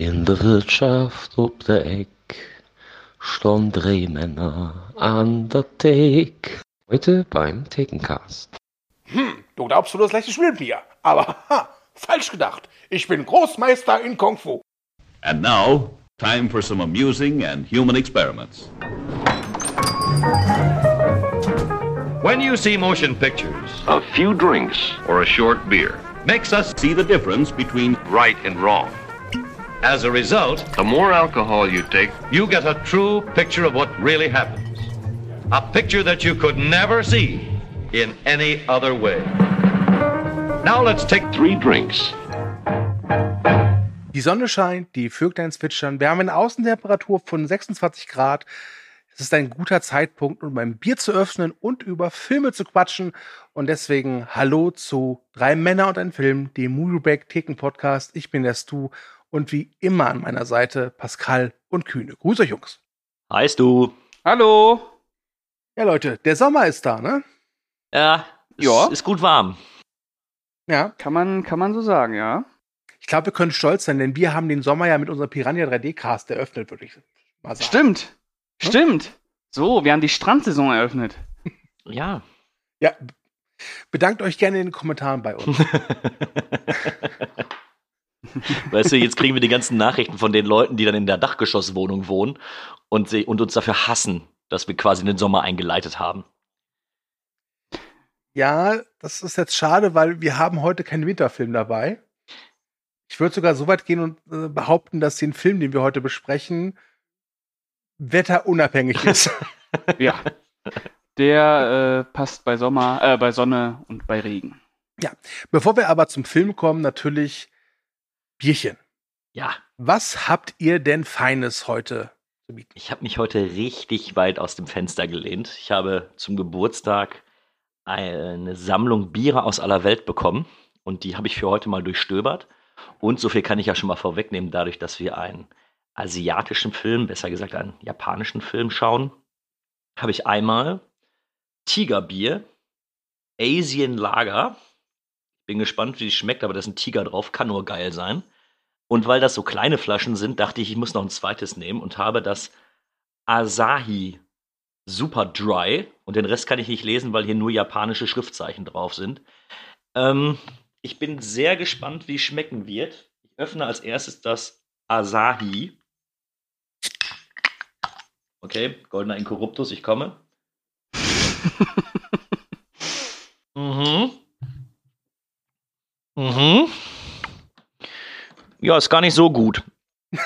In der Wirtschaft ob der Eck stehen drei Männer an der Theke. Heute beim Thekencast. Hm, du glaubst, du das leichte Spiel mit mir. Aber ha, falsch gedacht. Ich bin Großmeister in Kung Fu. And now, time for some amusing and human experiments. When you see motion pictures, A few drinks or a short beer, Makes us see the difference between right and wrong. As a result, The more alcohol you take, you get a true picture of what really happens. A picture that you could never see in any other way. Now let's take three drinks. Die Sonne scheint, die Vöglein zwitschern. Wir haben eine Außentemperatur von 26 Grad. Es ist ein guter Zeitpunkt, um ein Bier zu öffnen und über Filme zu quatschen. Und deswegen Hallo zu Drei Männer und ein Film, dem Movieback Theken Podcast. Ich bin der Stu und wie immer an meiner Seite Pascal und Kühne. Grüß euch, Jungs. Heißt du? Hallo. Ja, Leute, der Sommer ist da, ne? Ja, es Ja. ist gut warm. Ja. Kann man, kann man so sagen, ja. Ich glaube, wir können stolz sein, denn wir haben den Sommer ja mit unserem Piranha 3D Cast eröffnet, würde ich mal sagen. Stimmt. Stimmt. So, wir haben die Strandsaison eröffnet. Ja. Ja. Bedankt euch gerne in den Kommentaren bei uns. Weißt du, jetzt kriegen wir die ganzen Nachrichten von den Leuten, die dann in der Dachgeschosswohnung wohnen und, sie, und uns dafür hassen, dass wir quasi den Sommer eingeleitet haben. Ja, das ist jetzt schade, weil wir haben heute keinen Winterfilm dabei. Ich würde sogar so weit gehen und äh, behaupten, dass den Film, den wir heute besprechen, wetterunabhängig ist. Ja. Der äh, passt bei Sommer, äh, bei Sonne und bei Regen. Bevor wir aber zum Film kommen, natürlich Bierchen. Ja, Was habt ihr denn Feines heute zu bieten? ich habe mich heute richtig weit aus dem Fenster gelehnt. Ich habe zum Geburtstag eine Sammlung Biere aus aller Welt bekommen und die habe ich für heute mal durchstöbert. Und so viel kann ich ja schon mal vorwegnehmen, dadurch, dass wir einen asiatischen Film, besser gesagt einen japanischen Film schauen, habe ich einmal Tigerbier, Asian Lager. Bin gespannt, wie es schmeckt, aber da ist ein Tiger drauf, kann nur geil sein. Und weil das so kleine Flaschen sind, dachte ich, ich muss noch ein zweites nehmen und habe das Asahi Super Dry. Und den Rest kann ich nicht lesen, weil hier nur japanische Schriftzeichen drauf sind. Ähm, ich bin sehr gespannt, wie es schmecken wird. Ich öffne als erstes das Asahi. Okay, goldener Inkorruptus, ich komme. mhm. Mhm. Ja, ist gar nicht so gut.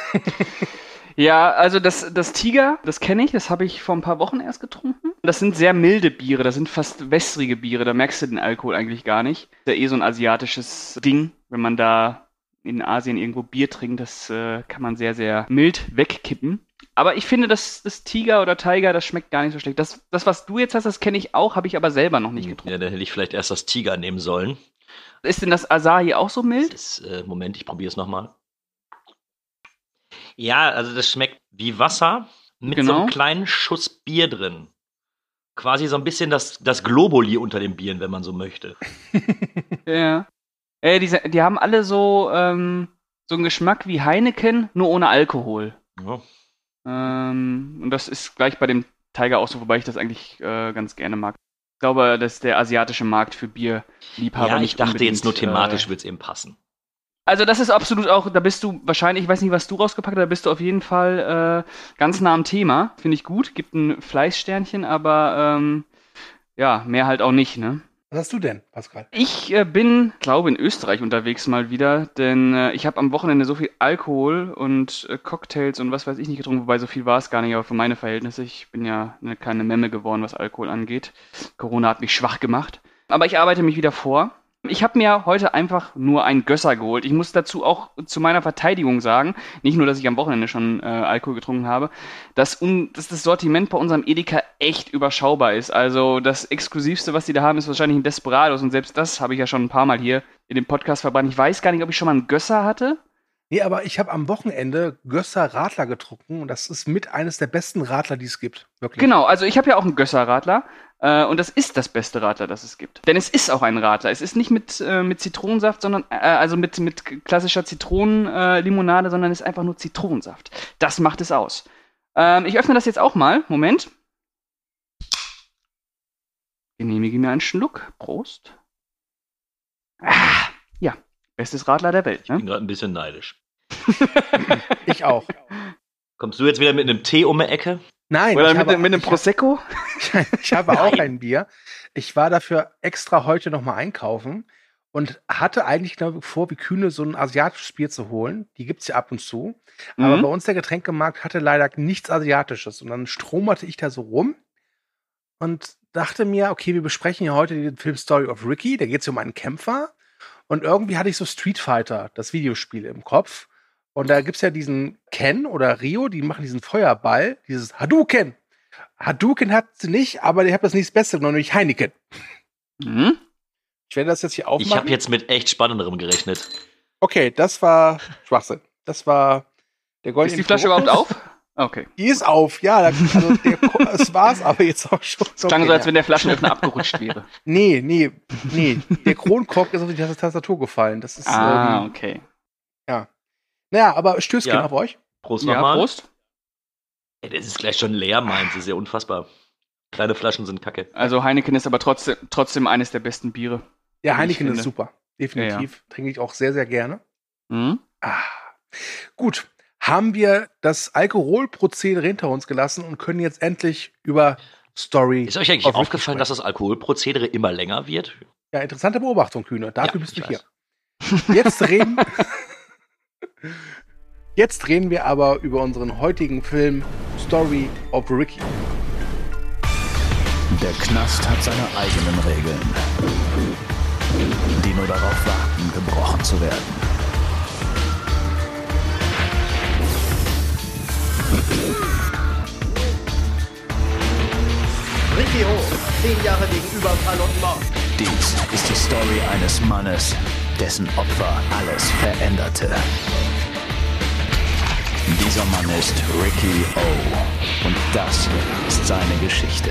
Ja, also das, das Tiger, das kenne ich, das habe ich vor ein paar Wochen erst getrunken. Das sind sehr milde Biere, das sind fast wässrige Biere, da merkst du den Alkohol eigentlich gar nicht. Das ist ja eh so ein asiatisches Ding, wenn man da in Asien irgendwo Bier trinkt, das äh, kann man sehr, sehr mild wegkippen. Aber ich finde, das, das Tiger oder Tiger, das schmeckt gar nicht so schlecht. Das, das was du jetzt hast, das kenne ich auch, habe ich aber selber noch nicht getrunken. Ja, dann hätte ich vielleicht erst das Tiger nehmen sollen. Ist denn das Asahi auch so mild? Ist, äh, Moment, ich probiere es nochmal. Ja, also das schmeckt wie Wasser mit so Genau. einem kleinen Schuss Bier drin. Quasi so ein bisschen das, das Globuli unter den Bieren, wenn man so möchte. Ja. Äh, die, die haben alle so, ähm, so einen Geschmack wie Heineken, nur ohne Alkohol. Ja. Ähm, und das ist gleich bei dem Tiger auch so, wobei ich das eigentlich äh, ganz gerne mag. Ich glaube, dass der asiatische Markt für Bierliebhaber ja, ich nicht dachte jetzt nur thematisch Äh, wird es eben passen. also das ist absolut auch, da bist du wahrscheinlich, ich weiß nicht, was du rausgepackt hast, da bist du auf jeden Fall äh, ganz nah am Thema. Finde ich gut, gibt ein Fleißsternchen, aber ähm, ja, mehr halt auch nicht, ne? Was hast du denn, Pascal? Ich äh, bin, glaube in Österreich unterwegs mal wieder, denn äh, ich habe am Wochenende so viel Alkohol und äh, Cocktails und was weiß ich nicht getrunken, wobei so viel war es gar nicht, aber für meine Verhältnisse, ich bin ja eine kleine Memme geworden, was Alkohol angeht. Corona hat mich schwach gemacht. Aber ich arbeite mich wieder vor. Ich habe mir heute einfach nur einen Gösser geholt. Ich muss dazu auch zu meiner Verteidigung sagen, nicht nur, dass ich am Wochenende schon äh, Alkohol getrunken habe, dass, un dass das Sortiment bei unserem Edeka echt überschaubar ist. Also das Exklusivste, was die da haben, ist wahrscheinlich ein Desperados und selbst das habe ich ja schon ein paar Mal hier in dem Podcast verbrannt. Ich weiß gar nicht, ob ich schon mal einen Gösser hatte. Nee, aber ich habe am Wochenende Gösser Radler getrunken und das ist mit eines der besten Radler, die es gibt. Wirklich. Genau, also ich habe ja auch einen Gösser-Radler. Äh, und das ist das beste Radler, das es gibt. Denn es ist auch ein Radler. Es ist nicht mit, äh, mit Zitronensaft, sondern äh, also mit, mit klassischer Zitronenlimonade, sondern es ist einfach nur Zitronensaft. Das macht es aus. Ähm, ich öffne das jetzt auch mal. Moment. Genehmige mir einen Schluck. Prost. Ah, ja, bestes Radler der Welt. Ich bin Ne? gerade ein bisschen neidisch. Ich auch. Kommst du jetzt wieder mit einem Tee um die Ecke? Nein, Oder ich mit, habe, mit einem ich, Prosecco? ich habe auch ein Bier. Ich war dafür extra heute noch mal einkaufen und hatte eigentlich glaube ich, vor, wie Kühne so ein asiatisches Bier zu holen. Die gibt's ja ab und zu. Aber Mhm. bei uns der Getränkemarkt hatte leider nichts Asiatisches. Und dann stromerte ich da so rum und dachte mir, okay, wir besprechen ja heute den Film Story of Ricky. Da geht es um einen Kämpfer. Und irgendwie hatte ich so Street Fighter, das Videospiel im Kopf. Und da gibt's ja diesen Ken oder Rio, die machen diesen Feuerball, dieses Hadouken. Hadouken hat sie nicht, aber ich habe das nächste Beste genommen, nämlich Heineken. Mhm. Ich werde das jetzt hier Ich aufmachen. habe jetzt mit echt Spannenderem gerechnet. okay, das war Schwachsinn. Das war der Ist goldene die Flasche überhaupt auf? Okay. Die ist auf, ja. da- Also der, es war's aber jetzt auch schon. Es klang so, als wenn der Flaschenöffner abgerutscht wäre. Nee, nee, nee. Der Kronkork ist auf die Tastatur gefallen. Das ist. Ah, Ähm, okay. Naja, aber Stößchen Ja. auf euch. Prost Ja, nochmal. Prost. Ey, das ist gleich schon leer, meint sie. Ist ja unfassbar. Kleine Flaschen sind kacke. Also Heineken ist aber trotzdem, trotzdem eines der besten Biere. Ja, Heineken ist super. Definitiv. Trinke ich auch sehr, sehr gerne. Mhm. Ah. Gut. Haben wir das Alkoholprozedere hinter uns gelassen und können jetzt endlich über Story. Ist euch eigentlich Ricky aufgefallen, dass sprechen. das Alkoholprozedere immer länger wird? Ja, interessante Beobachtung, Kühne. Dafür Ja, bist du ich hier. weiß. Jetzt reden. Jetzt reden wir aber über unseren heutigen Film Story of Ricky. Der Knast hat seine eigenen Regeln, die nur darauf warten, gebrochen zu werden. Ricky O, zehn Jahre wegen Überfall und Mord. Dies ist die Story eines Mannes, dessen Opfer alles veränderte. Dieser Mann ist Ricky O. Und das ist seine Geschichte.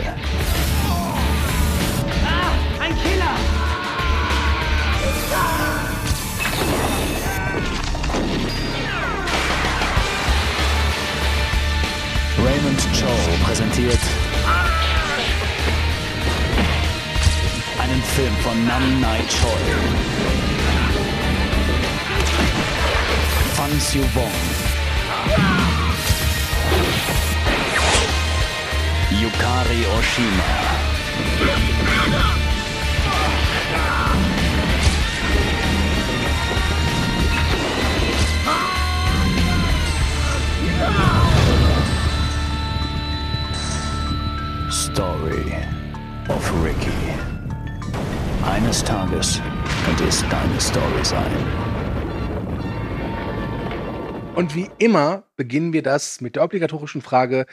Ein Killer! Raymond Cho präsentiert einen Film von Nam Nai Choi. Fan Siu Yukari Oshima. Story of Ricky. Eines Tages könnte es deine Story sein. Und wie immer beginnen wir das mit der obligatorischen Frage,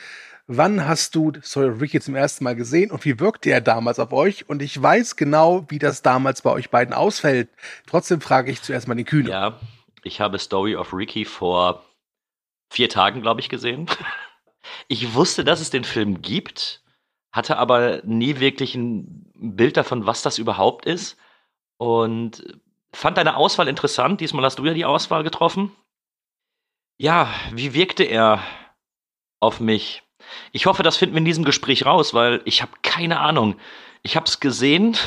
wann hast du of Ricky zum ersten Mal gesehen und wie wirkte er damals auf euch? Und ich weiß genau, wie das damals bei euch beiden ausfällt. Trotzdem frage ich zuerst mal den Kühne. Ja, ich habe Story of Ricky vor vier Tagen, glaube ich, gesehen. Ich wusste, dass es den Film gibt, hatte aber nie wirklich ein Bild davon, was das überhaupt ist. Und fand deine Auswahl interessant. Diesmal hast du ja die Auswahl getroffen. Ja, wie wirkte er auf mich? Ich hoffe, das finden wir in diesem Gespräch raus, weil ich habe keine Ahnung. Ich habe es gesehen.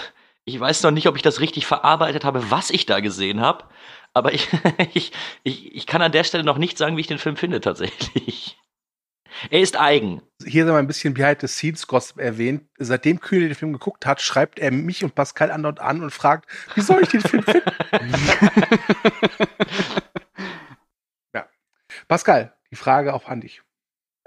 Ich weiß noch nicht, ob ich das richtig verarbeitet habe, was ich da gesehen habe. Aber ich, ich, ich, ich kann an der Stelle noch nicht sagen, wie ich den Film finde tatsächlich. Er ist eigen. Hier sei mal ein bisschen Behind the Scenes Gossip erwähnt. Seitdem Kühne den Film geguckt hat, schreibt er mich und Pascal andauernd an und fragt, wie soll ich den Film finden? Pascal, die Frage auch an dich.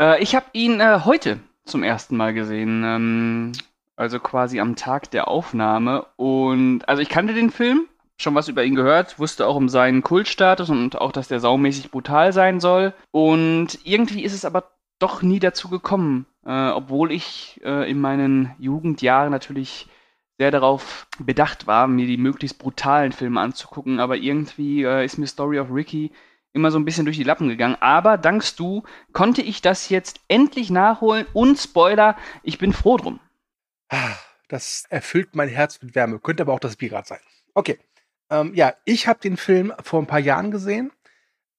Äh, ich habe ihn äh, heute zum ersten Mal gesehen. Ähm, also quasi am Tag der Aufnahme. Und also ich kannte den Film, schon was über ihn gehört, wusste auch um seinen Kultstatus und auch, dass der saumäßig brutal sein soll. Und irgendwie ist es aber doch nie dazu gekommen, äh, obwohl ich äh, in meinen Jugendjahren natürlich sehr darauf bedacht war, mir die möglichst brutalen Filme anzugucken, aber irgendwie äh, ist mir Story of Ricky immer so ein bisschen durch die Lappen gegangen. Aber dankst du, konnte ich das jetzt endlich nachholen und Spoiler, ich bin froh drum. Das erfüllt mein Herz mit Wärme. Könnte aber auch das Bier gerade sein. Okay. Ähm, ja, ich habe den Film vor ein paar Jahren gesehen.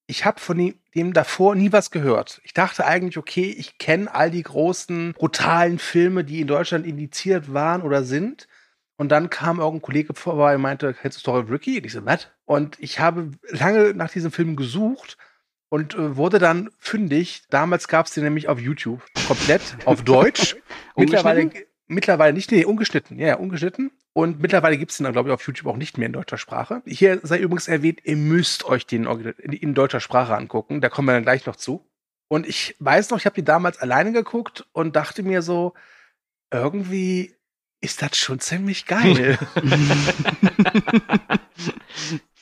Ich habe von dem, dem davor nie was gehört. Ich dachte eigentlich, okay, ich kenne all die großen, brutalen Filme, die in Deutschland indiziert waren oder sind. Und dann kam irgendein Kollege vorbei und meinte, kennst du Story of Ricky? Und ich so, was? Und ich habe lange nach diesem Film gesucht und äh, wurde dann fündig. Damals gab es den nämlich auf YouTube. Komplett auf Deutsch. mittlerweile, mittlerweile nicht, nee, ungeschnitten. Ja, ja ungeschnitten. Und mittlerweile gibt es den dann, glaube ich, auf YouTube auch nicht mehr in deutscher Sprache. Hier sei übrigens erwähnt, ihr müsst euch den in, deutscher Sprache angucken. Da kommen wir dann gleich noch zu. Und ich weiß noch, ich habe die damals alleine geguckt und dachte mir so, irgendwie ist das schon ziemlich geil.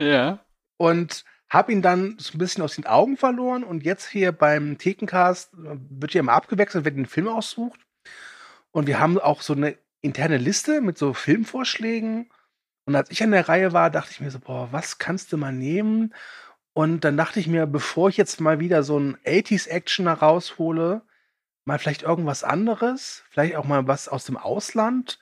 ja. Und habe ihn dann so ein bisschen aus den Augen verloren und jetzt hier beim Thekencast wird ja immer abgewechselt, wer den Film aussucht. Und wir haben auch so eine interne Liste mit so Filmvorschlägen. Und als ich an der Reihe war, dachte ich mir so, boah, was kannst du mal nehmen? Und dann dachte ich mir, bevor ich jetzt mal wieder so einen 80s-Actioner raushole, mal vielleicht irgendwas anderes, vielleicht auch mal was aus dem Ausland.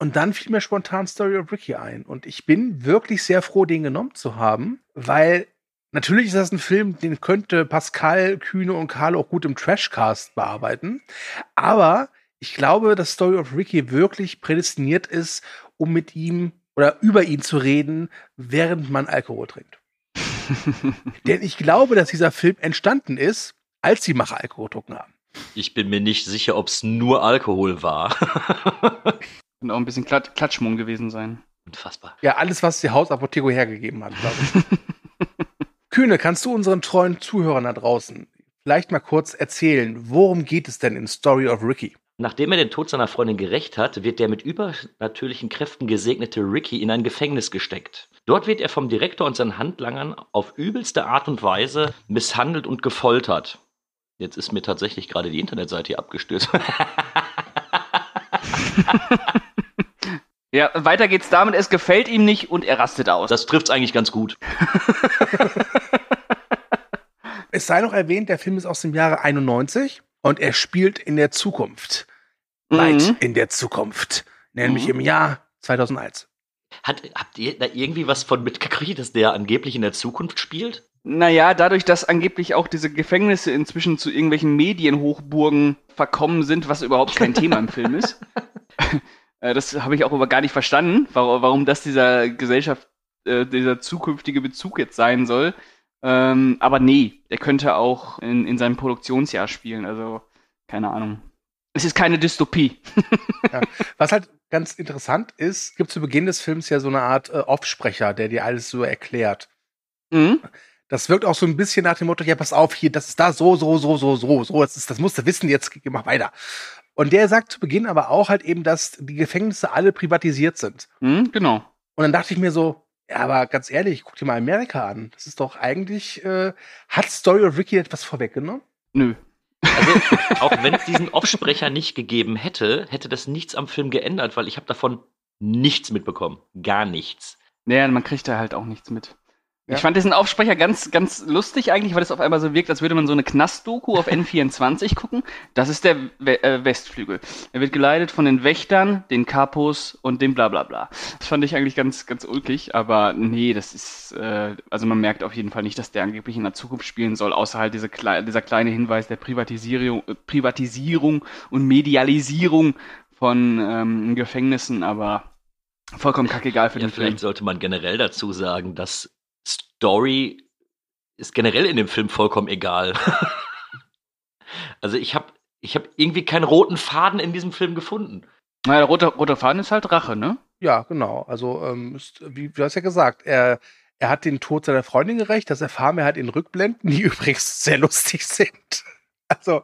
Und dann fiel mir spontan Story of Ricky ein. Und ich bin wirklich sehr froh, den genommen zu haben, weil natürlich ist das ein Film, den könnte Pascal, Kühne und Carlo auch gut im Trashcast bearbeiten. Aber ich glaube, dass Story of Ricky wirklich prädestiniert ist, um mit ihm oder über ihn zu reden, während man Alkohol trinkt. Denn ich glaube, dass dieser Film entstanden ist, als die Macher Alkohol getrunken haben. Ich bin mir nicht sicher, ob es nur Alkohol war. Und auch ein bisschen Klat Klatschmumm gewesen sein. Unfassbar. Ja, alles, was die Hausapotheke hergegeben hat, glaube ich. Kühne, kannst du unseren treuen Zuhörern da draußen vielleicht mal kurz erzählen, worum geht es denn in Story of Ricky? Nachdem er den Tod seiner Freundin gerecht hat, wird der mit übernatürlichen Kräften gesegnete Ricky in ein Gefängnis gesteckt. Dort wird er vom Direktor und seinen Handlangern auf übelste Art und Weise misshandelt und gefoltert. Jetzt ist mir tatsächlich gerade die Internetseite hier abgestürzt. ja, weiter geht's damit, es gefällt ihm nicht und er rastet aus. Das trifft's eigentlich ganz gut. es sei noch erwähnt, der Film ist aus dem Jahre 91 und er spielt in der Zukunft. Mhm. Weit in der Zukunft. Nämlich mhm. im Jahr 2001. Hat, habt ihr da irgendwie was von mitgekriegt, dass der angeblich in der Zukunft spielt? Naja, dadurch, dass angeblich auch diese Gefängnisse inzwischen zu irgendwelchen Medienhochburgen verkommen sind, was überhaupt kein Thema im Film ist. Äh, das habe ich auch aber gar nicht verstanden, warum das dieser Gesellschaft, äh, dieser zukünftige Bezug jetzt sein soll. Ähm, aber nee, der könnte auch in, in seinem Produktionsjahr spielen, also keine Ahnung. Es ist keine Dystopie. ja. Was halt ganz interessant ist, gibt zu Beginn des Films ja so eine Art äh, Offsprecher, der dir alles so erklärt. Mhm. Das wirkt auch so ein bisschen nach dem Motto, ja, pass auf, hier, das ist da so, so, so, so, so, so, das, ist, das musst du wissen, jetzt mach weiter. Und der sagt zu Beginn aber auch halt eben, dass die Gefängnisse alle privatisiert sind. Mhm, genau. Und dann dachte ich mir so, ja, aber ganz ehrlich, guck dir mal Amerika an. Das ist doch eigentlich, äh, hat Story of Ricky etwas vorweggenommen? Nö. Also, auch wenn es diesen Offsprecher nicht gegeben hätte, hätte das nichts am Film geändert, weil ich habe davon nichts mitbekommen. Gar nichts. Naja, man kriegt da halt auch nichts mit. Ja. Ich fand diesen Aufsprecher ganz, ganz lustig eigentlich, weil es auf einmal so wirkt, als würde man so eine Knastdoku auf N24 gucken. Das ist der We äh, Westflügel. Er wird geleitet von den Wächtern, den Kapos und dem Blablabla. Das fand ich eigentlich ganz, ganz ulkig, aber nee, das ist, äh, also man merkt auf jeden Fall nicht, dass der angeblich in der Zukunft spielen soll, außer halt diese Kle dieser kleine Hinweis der Privatisierung, äh, Privatisierung und Medialisierung von ähm, Gefängnissen, aber vollkommen kackegal für ja, den Film. Vielleicht sollte man generell dazu sagen, dass Story ist generell in dem Film vollkommen egal. also ich habe ich hab irgendwie keinen roten Faden in diesem Film gefunden. Naja, der rote, rote Faden ist halt Rache, ne? Ja, genau. Also, ähm, ist, wie du hast ja gesagt, er, er hat den Tod seiner Freundin gerecht. Das erfahren wir halt in Rückblenden, die übrigens sehr lustig sind. Also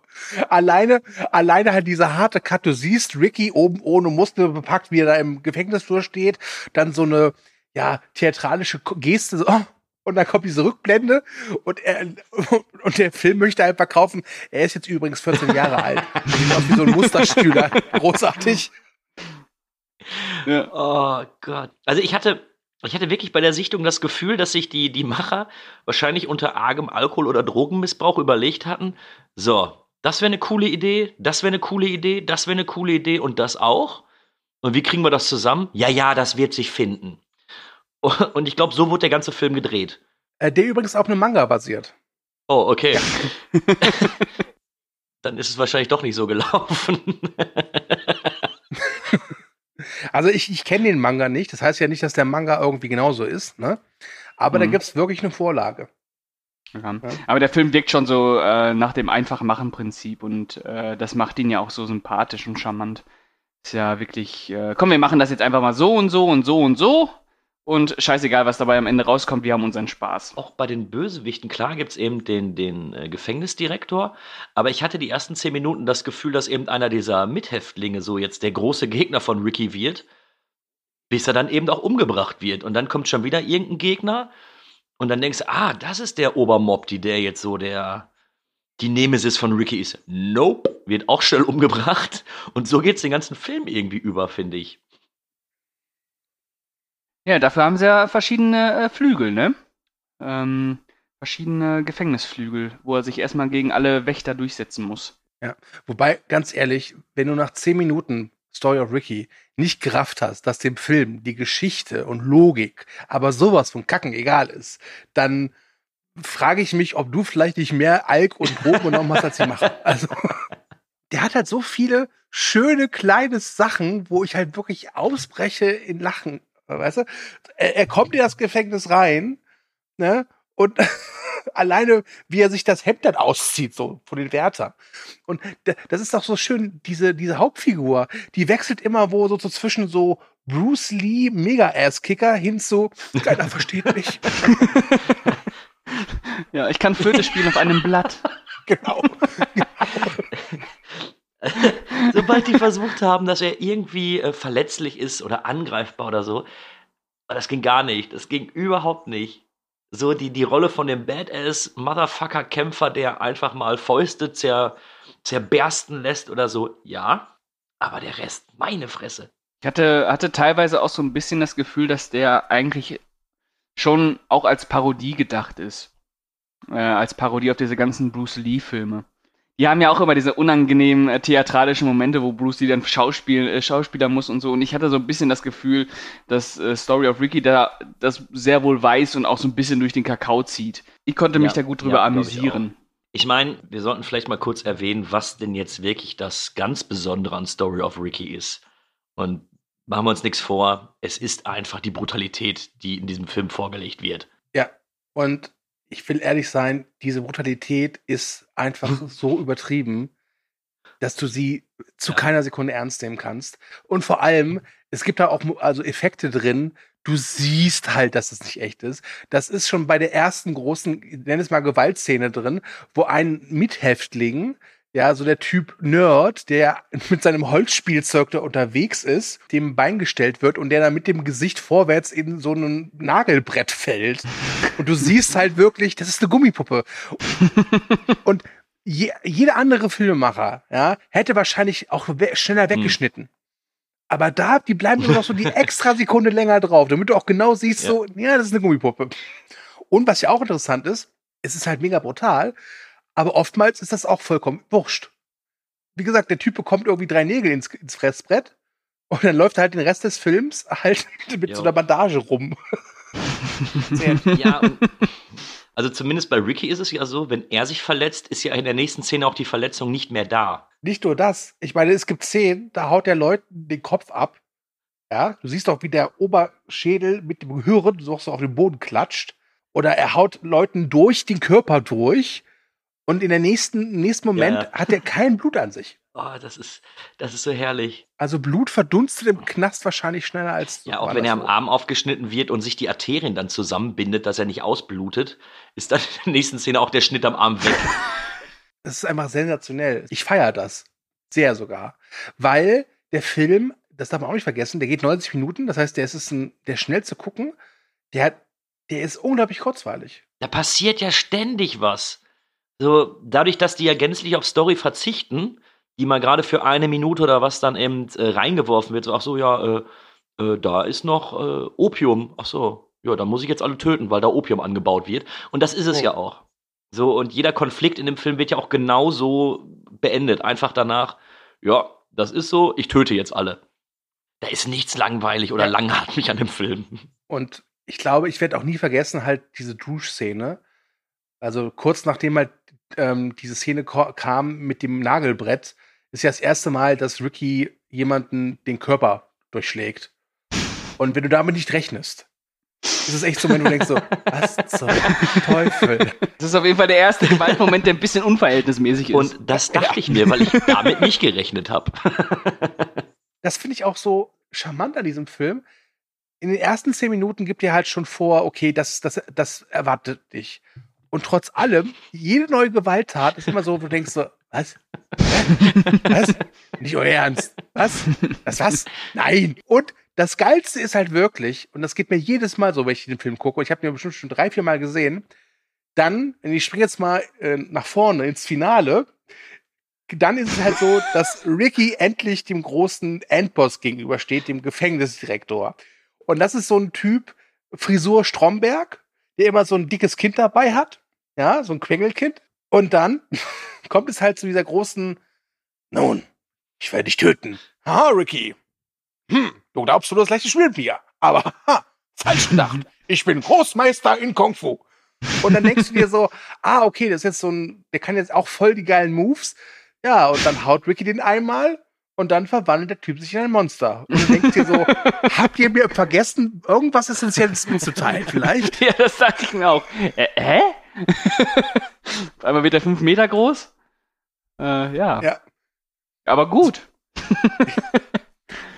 alleine, alleine halt diese harte Cut. Du siehst Ricky oben ohne Muskel bepackt, wie er da im Gefängnisflur steht. Dann so eine ja theatralische Geste. So, oh, und dann kommt diese Rückblende und er und der Film möchte einfach kaufen. Er ist jetzt übrigens 14 Jahre alt. Sieht aus wie so ein Musterstühler. Großartig. Ja. Oh Gott. Also ich hatte, ich hatte wirklich bei der Sichtung das Gefühl, dass sich die, die Macher wahrscheinlich unter argem Alkohol- oder Drogenmissbrauch überlegt hatten, so, das wäre eine coole Idee, das wäre eine coole Idee, das wäre eine coole Idee und das auch. Und wie kriegen wir das zusammen? Ja, ja, das wird sich finden. Und ich glaube, so wurde der ganze Film gedreht. Äh, der übrigens auf einem Manga basiert. Oh, okay. Dann ist es wahrscheinlich doch nicht so gelaufen. Also ich, ich kenne den Manga nicht. Das heißt ja nicht, dass der Manga irgendwie genauso ist, ne? Aber da Mhm. gibt's wirklich eine Vorlage. Ja. Aber der Film wirkt schon so äh, nach dem Einfach-Machen-Prinzip und äh, das macht ihn ja auch so sympathisch und charmant. Ist ja wirklich, äh, komm, wir machen das jetzt einfach mal so und so und so und so und scheißegal, was dabei am Ende rauskommt, wir haben unseren Spaß. Auch bei den Bösewichten, klar gibt's eben den, den äh, Gefängnisdirektor, aber ich hatte die ersten zehn Minuten das Gefühl, dass eben einer dieser Mithäftlinge so jetzt der große Gegner von Ricky wird, bis er dann eben auch umgebracht wird. Und dann kommt schon wieder irgendein Gegner und dann denkst du, ah, das ist der Obermob, der jetzt so der die Nemesis von Ricky ist. Nope, wird auch schnell umgebracht. Und so geht's den ganzen Film irgendwie über, finde ich. Ja, dafür haben sie ja verschiedene äh, Flügel, ne? Ähm, verschiedene Gefängnisflügel, wo er sich erstmal gegen alle Wächter durchsetzen muss. Ja. Wobei, ganz ehrlich, wenn du nach zehn Minuten Story of Ricky nicht gerafft hast, dass dem Film die Geschichte und Logik aber sowas von Kacken egal ist, dann frage ich mich, ob du vielleicht nicht mehr Alk und Drogen genommen hast, als sie machen. Also, der hat halt so viele schöne kleine Sachen, wo ich halt wirklich ausbreche in Lachen. Weißt du? Er, er kommt in das Gefängnis rein, ne? Und alleine, wie er sich das Hemd dann auszieht, so von den Wärtern. Und das ist doch so schön, diese, diese Hauptfigur, die wechselt immer wo so, so zwischen so Bruce Lee Mega-Ass-Kicker hin zu, keiner versteht mich. Ja, ich kann Flöte spielen auf einem Blatt. genau. Sobald die versucht haben, dass er irgendwie äh, verletzlich ist oder angreifbar oder so, aber das ging gar nicht. Das ging überhaupt nicht. So die, die Rolle von dem Badass-Motherfucker-Kämpfer, der einfach mal Fäuste zer, zerbersten lässt oder so, ja. Aber der Rest, meine Fresse. Ich hatte, hatte teilweise auch so ein bisschen das Gefühl, dass der eigentlich schon auch als Parodie gedacht ist. Äh, als Parodie auf diese ganzen Bruce Lee-Filme. Die haben ja auch immer diese unangenehmen äh, theatralischen Momente, wo Bruce Lee dann Schauspiel, äh, Schauspieler muss und so. Und ich hatte so ein bisschen das Gefühl, dass äh, Story of Ricky da das sehr wohl weiß und auch so ein bisschen durch den Kakao zieht. Ich konnte mich Ja, da gut drüber ja, ich amüsieren. Ich meine, wir sollten vielleicht mal kurz erwähnen, was denn jetzt wirklich das ganz Besondere an Story of Ricky ist. Und machen wir uns nichts vor, es ist einfach die Brutalität, die in diesem Film vorgelegt wird. Ja, und ich will ehrlich sein, diese Brutalität ist einfach so übertrieben, dass du sie zu Ja. keiner Sekunde ernst nehmen kannst. Und vor allem, es gibt da auch also Effekte drin. Du siehst halt, dass es nicht echt ist. Das ist schon bei der ersten großen, nenn es mal Gewaltszene drin, wo ein Mithäftling, ja, so der Typ Nerd, der mit seinem Holzspielzeug da unterwegs ist, dem Bein gestellt wird und der dann mit dem Gesicht vorwärts in so ein Nagelbrett fällt. Und du siehst halt wirklich, das ist eine Gummipuppe. Und je, jeder andere Filmemacher, ja, hätte wahrscheinlich auch we schneller weggeschnitten. Aber da, die bleiben immer noch so die extra Sekunde länger drauf, damit du auch genau siehst, Ja. so, ja, das ist eine Gummipuppe. Und was ja auch interessant ist, es ist halt mega brutal, aber oftmals ist das auch vollkommen wurscht. Wie gesagt, der Typ bekommt irgendwie drei Nägel ins, ins Fressbrett und dann läuft er halt den Rest des Films halt mit Jo. so einer Bandage rum. Sehr Ja, also zumindest bei Ricky ist es ja so, wenn er sich verletzt, ist ja in der nächsten Szene auch die Verletzung nicht mehr da. Nicht nur das. Ich meine, es gibt Szenen, da haut der Leuten den Kopf ab. Ja, du siehst auch, wie der Oberschädel mit dem Gehirn so so auf den Boden klatscht. Oder er haut Leuten durch den Körper durch. Und in der nächsten, nächsten Moment Ja. hat er kein Blut an sich. Oh, das ist, das ist so herrlich. Also Blut verdunstet im Knast wahrscheinlich schneller als. Ja, auch wenn er am. Arm aufgeschnitten wird und sich die Arterien dann zusammenbindet, dass er nicht ausblutet, ist dann in der nächsten Szene auch der Schnitt am Arm weg. Das ist einfach sensationell. Ich feiere das. Sehr sogar. Weil der Film, das darf man auch nicht vergessen, der geht 90 Minuten. Das heißt, der ist ein, der schnell zu gucken. Der hat, der ist unglaublich kurzweilig. Da passiert ja ständig was. So, dadurch, dass die ja gänzlich auf Story verzichten, die mal gerade für eine Minute oder was dann eben äh, reingeworfen wird, so, ach so, ja, äh, äh, da ist noch äh, Opium. Ach so, ja, da muss ich jetzt alle töten, weil da Opium angebaut wird. Und das ist es Oh. ja auch. So, und jeder Konflikt in dem Film wird ja auch genauso beendet. Einfach danach, ja, das ist so, ich töte jetzt alle. Da ist nichts langweilig oder Ja. langatmig an dem Film. Und ich glaube, ich werde auch nie vergessen, halt diese Duschszene. Also kurz nachdem halt ähm, diese Szene kam mit dem Nagelbrett, ist ja das erste Mal, dass Ricky jemanden den Körper durchschlägt. Und wenn du damit nicht rechnest, ist es echt so, wenn du denkst so, was zum Teufel? Das ist auf jeden Fall der erste Gewaltmoment, der ein bisschen unverhältnismäßig ist. Und das dachte ich mir, weil ich damit nicht gerechnet habe. Das finde ich auch so charmant an diesem Film. In den ersten zehn Minuten gibt dir halt schon vor, okay, das, das, das erwartet dich. Und trotz allem, jede neue Gewalttat ist immer so, du denkst so, was? Was? Nicht euer Ernst. Was? Das was? Nein. Und das Geilste ist halt wirklich, und das geht mir jedes Mal so, wenn ich den Film gucke, und ich habe ihn bestimmt schon drei, vier Mal gesehen, dann, ich springe jetzt mal äh, nach vorne ins Finale, dann ist es halt so, dass Ricky endlich dem großen Endboss gegenübersteht, dem Gefängnisdirektor. Und das ist so ein Typ, Frisur Stromberg, der immer so ein dickes Kind dabei hat. Ja, so ein Quengelkind. Und dann kommt es halt zu dieser großen, nun, ich werde dich töten. Haha, Ricky. Hm, du glaubst, du das leichte Spiel mit mir. Aber, ha, falsch gedacht. Ich bin Großmeister in Kung Fu. Und dann denkst du dir so, ah, okay, das ist jetzt so ein, der kann jetzt auch voll die geilen Moves. Ja, und dann haut Ricky den einmal und dann verwandelt der Typ sich in ein Monster. Und du denkst dir so, habt ihr mir vergessen, irgendwas Essentielles mitzuteilen vielleicht? ja, das dachte ich mir auch. Äh, hä? Auf einmal wird er fünf Meter groß? Äh, ja. Ja. Aber gut.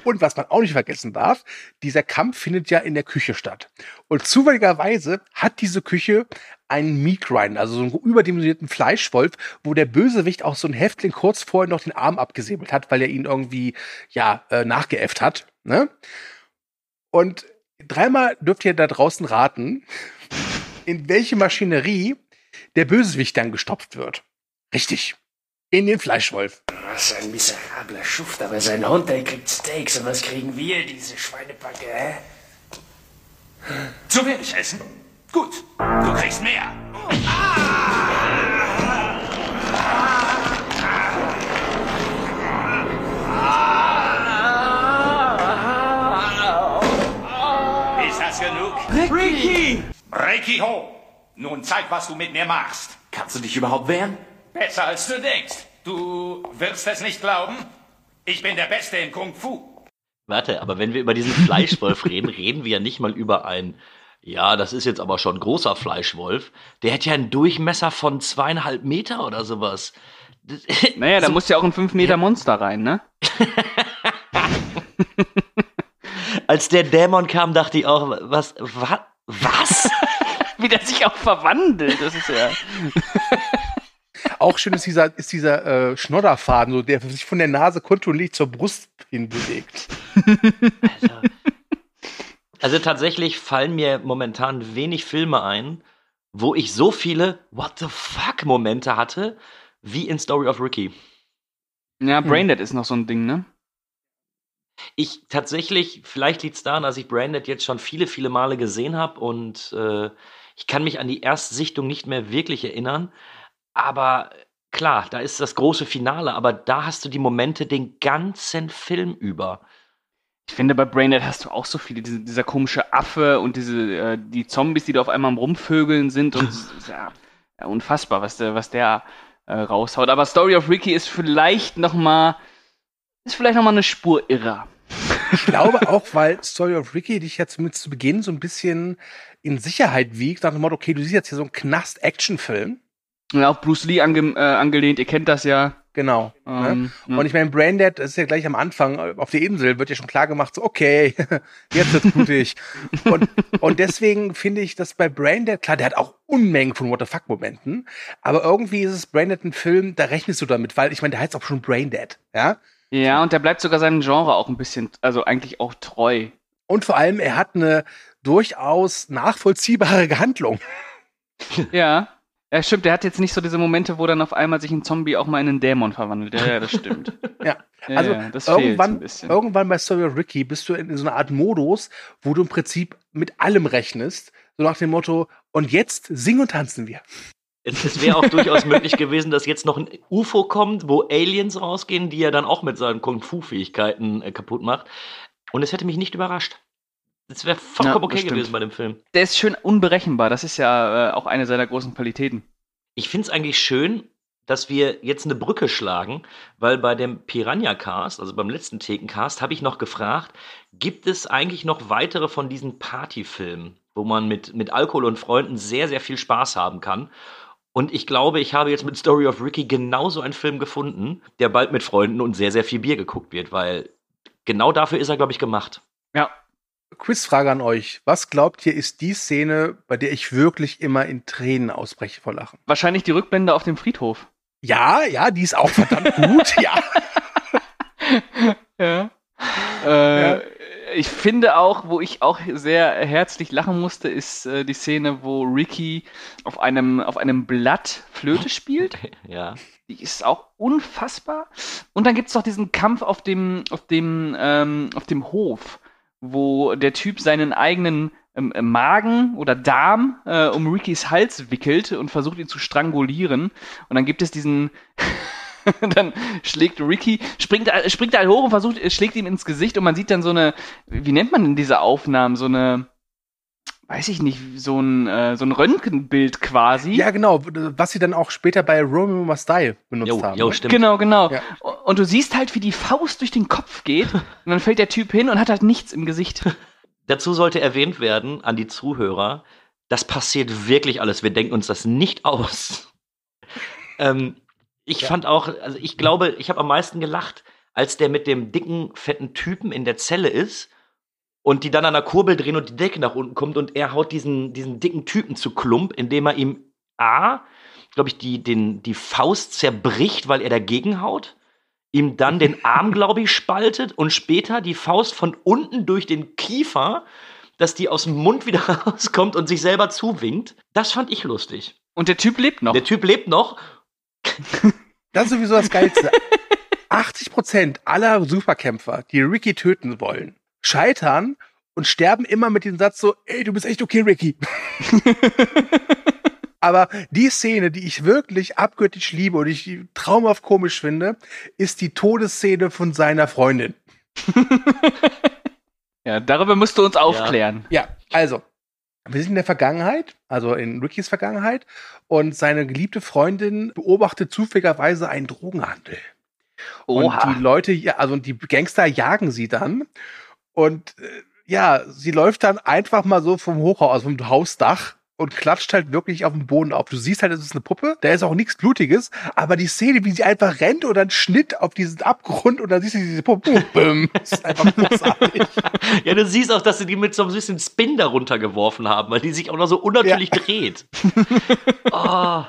Und was man auch nicht vergessen darf, dieser Kampf findet ja in der Küche statt. Und zufälligerweise hat diese Küche einen Meat Grind, also so einen überdimensionierten Fleischwolf, wo der Bösewicht auch so ein Häftling kurz vorher noch den Arm abgesäbelt hat, weil er ihn irgendwie, ja, äh, nachgeäfft hat. Ne? Und dreimal dürft ihr da draußen raten, in welche Maschinerie der Bösewicht dann gestopft wird. Richtig. In den Fleischwolf. Was ein miserabler Schuft, aber sein Hund, der kriegt Steaks. Und was kriegen wir, diese Schweinebacke, hä? Zu wenig essen? Gut, du kriegst mehr. Ist das genug? Ricky! Reiki ho! Nun zeig, was du mit mir machst. Kannst du dich überhaupt wehren? Besser als du denkst. Du wirst es nicht glauben. Ich bin der Beste in Kung Fu. Warte, aber wenn wir über diesen Fleischwolf reden, reden wir ja nicht mal über einen, ja, das ist jetzt aber schon ein großer Fleischwolf. Der hat ja einen Durchmesser von zweieinhalb Meter oder sowas. Naja, da so- muss ja auch ein 5 Meter Monster rein, ne? Als der Dämon kam, dachte ich auch, was, was, was? Wie der sich auch verwandelt, das ist ja. Auch schön ist dieser, ist dieser äh, Schnodderfaden, so, der sich von der Nase kontinuierlich zur Brust hin bewegt. Also, also tatsächlich fallen mir momentan wenig Filme ein, wo ich so viele What the fuck Momente hatte, wie in Story of Ricky. Ja, Braindead ist noch so ein Ding, ne? Ich tatsächlich, vielleicht liegt es daran, dass ich Branded jetzt schon viele, viele Male gesehen habe und äh, ich kann mich an die Erstsichtung nicht mehr wirklich erinnern. Aber klar, da ist das große Finale, aber da hast du die Momente den ganzen Film über. Ich finde, bei Braindead hast du auch so viele, diese, dieser komische Affe und diese, äh, die Zombies, die da auf einmal am Rumvögeln sind und ja, ja, unfassbar, was der, was der äh, raushaut. Aber Story of Ricky ist vielleicht noch mal, ist vielleicht noch mal eine Spur irrer. Ich glaube auch, weil Story of Ricky dich ja zumindest zu Beginn so ein bisschen in Sicherheit wiegt, nach dem Motto, okay, du siehst jetzt hier so einen Knast-Action-Film. Und auch Bruce Lee ange, äh, angelehnt, ihr kennt das ja. Genau. Ähm, ne? Und ich meine, Braindead, das ist ja gleich am Anfang, äh, auf der Insel wird ja schon klar gemacht, so, okay, jetzt wird's blutig. und, und deswegen finde ich, dass bei Braindead, klar, der hat auch Unmengen von What the fuck-Momenten, aber irgendwie ist es Braindead ein Film, da rechnest du damit, weil ich meine, der heißt auch schon Braindead, ja? Ja, und der bleibt sogar seinem Genre auch ein bisschen, also eigentlich auch treu. Und vor allem, er hat eine durchaus nachvollziehbare Handlung. Ja. Ja, stimmt, der hat jetzt nicht so diese Momente, wo dann auf einmal sich ein Zombie auch mal in einen Dämon verwandelt. Ja, ja das stimmt. Ja. Also ja, irgendwann, irgendwann bei Story of Ricky bist du in so einer Art Modus, wo du im Prinzip mit allem rechnest. So nach dem Motto, und jetzt singen und tanzen wir. Es, es wäre auch durchaus möglich gewesen, dass jetzt noch ein UFO kommt, wo Aliens rausgehen, die er dann auch mit seinen Kung-Fu-Fähigkeiten äh, kaputt macht. Und es hätte mich nicht überrascht. Es wäre vollkommen Ja, das okay stimmt. gewesen bei dem Film. Der ist schön unberechenbar. Das ist ja äh, auch eine seiner großen Qualitäten. Ich finde es eigentlich schön, dass wir jetzt eine Brücke schlagen, weil bei dem Piranha Cast, also beim letzten Thekencast, habe ich noch gefragt, gibt es eigentlich noch weitere von diesen Partyfilmen, wo man mit, mit Alkohol und Freunden sehr, sehr viel Spaß haben kann? Und ich glaube, ich habe jetzt mit Story of Ricky genauso einen Film gefunden, der bald mit Freunden und sehr, sehr viel Bier geguckt wird, weil genau dafür ist er, glaube ich, gemacht. Ja. Quizfrage an euch. Was glaubt ihr, ist die Szene, bei der ich wirklich immer in Tränen ausbreche vor Lachen? Wahrscheinlich die Rückblende auf dem Friedhof. Ja, ja, die ist auch verdammt gut, ja. Ja. Äh, Ich finde auch, wo ich auch sehr herzlich lachen musste, ist äh, die Szene, wo Ricky auf einem, auf einem Blatt Flöte spielt. Ja. Die ist auch unfassbar. Und dann gibt es doch diesen Kampf auf dem, auf dem, ähm, auf dem Hof, wo der Typ seinen eigenen ähm, äh, Magen oder Darm äh, um Rickys Hals wickelt und versucht ihn zu strangulieren. Und dann gibt es diesen. dann schlägt Ricky, springt, er- springt er halt hoch und versucht, äh, schlägt ihm ins Gesicht und man sieht dann so eine, wie nennt man denn diese Aufnahmen? So eine, weiß ich nicht, so ein, äh, so ein Röntgenbild quasi. Ja, genau, was sie dann auch später bei Romeo Must Die benutzt Jo, haben. jo, ne? stimmt. Genau, genau. Ja. Und du siehst halt, wie die Faust durch den Kopf geht und dann fällt der Typ hin und hat halt nichts im Gesicht. Dazu sollte erwähnt werden an die Zuhörer, das passiert wirklich alles. Wir denken uns das nicht aus. ähm, ich fand auch, also ich glaube, ich habe am meisten gelacht, als der mit dem dicken, fetten Typen in der Zelle ist und die dann an der Kurbel drehen und die Decke nach unten kommt und er haut diesen, diesen dicken Typen zu Klump, indem er ihm A, glaube ich, die, den, die Faust zerbricht, weil er dagegen haut, ihm dann den Arm, glaube ich, spaltet und später die Faust von unten durch den Kiefer, dass die aus dem Mund wieder rauskommt und sich selber zuwinkt. Das fand ich lustig. Und der Typ lebt noch. Der Typ lebt noch. Das ist sowieso das Geilste. 80% aller Superkämpfer, die Ricky töten wollen, scheitern und sterben immer mit dem Satz so, ey, du bist echt okay, Ricky. Aber die Szene, die ich wirklich abgöttisch liebe und ich traumhaft komisch finde, ist die Todesszene von seiner Freundin. Ja, darüber musst du uns aufklären. Ja, also, wir sind in der Vergangenheit, also in Rickys Vergangenheit, und seine geliebte Freundin beobachtet zufälligerweise einen Drogenhandel. Oha. Und die Leute, ja, also die Gangster jagen sie dann. Und äh, ja, sie läuft dann einfach mal so vom Hochhaus, also vom Hausdach und klatscht halt wirklich auf den Boden auf. Du siehst halt, es ist eine Puppe, da ist auch nichts Blutiges, aber die Szene, wie sie einfach rennt und dann Schnitt auf diesen Abgrund und dann siehst du diese Puppe, das ist einfach großartig. Ja, du siehst auch, dass sie die mit so ein bisschen Spin darunter geworfen haben, weil die sich auch noch so unnatürlich dreht. oh.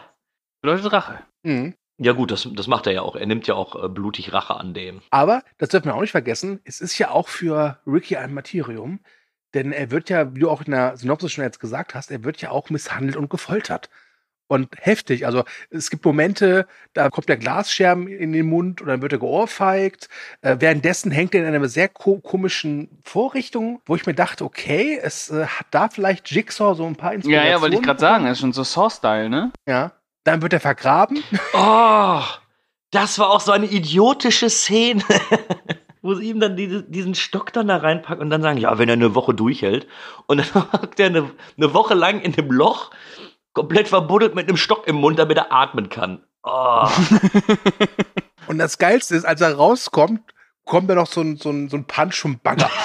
Bedeutet Rache. Mhm. Ja gut, das, das macht er ja auch. Er nimmt ja auch äh, blutig Rache an dem. Aber, das dürfen wir auch nicht vergessen, es ist ja auch für Ricky ein Martyrium, denn er wird ja, wie du auch in der Synopsis schon jetzt gesagt hast, er wird ja auch misshandelt und gefoltert. Und heftig. Also es gibt Momente, da kommt der Glasscherben in den Mund und dann wird er geohrfeigt. Äh, währenddessen hängt er in einer sehr ko komischen Vorrichtung, wo ich mir dachte, okay, es äh, hat da vielleicht Jigsaw so ein paar Ja, Inspirationen. ja, wollte ich gerade sagen, das ist schon so Saw-Style, ne? Ja. Dann wird er vergraben. Oh, das war auch so eine idiotische Szene, wo sie ihm dann diese, diesen Stock dann da reinpacken und dann sagen, ja, wenn er eine Woche durchhält. Und dann hockt er eine, eine Woche lang in dem Loch, komplett verbuddelt mit einem Stock im Mund, damit er atmen kann. Oh. Und das Geilste ist, als er rauskommt, kommt da noch so ein, so ein, so ein Punch vom Bagger.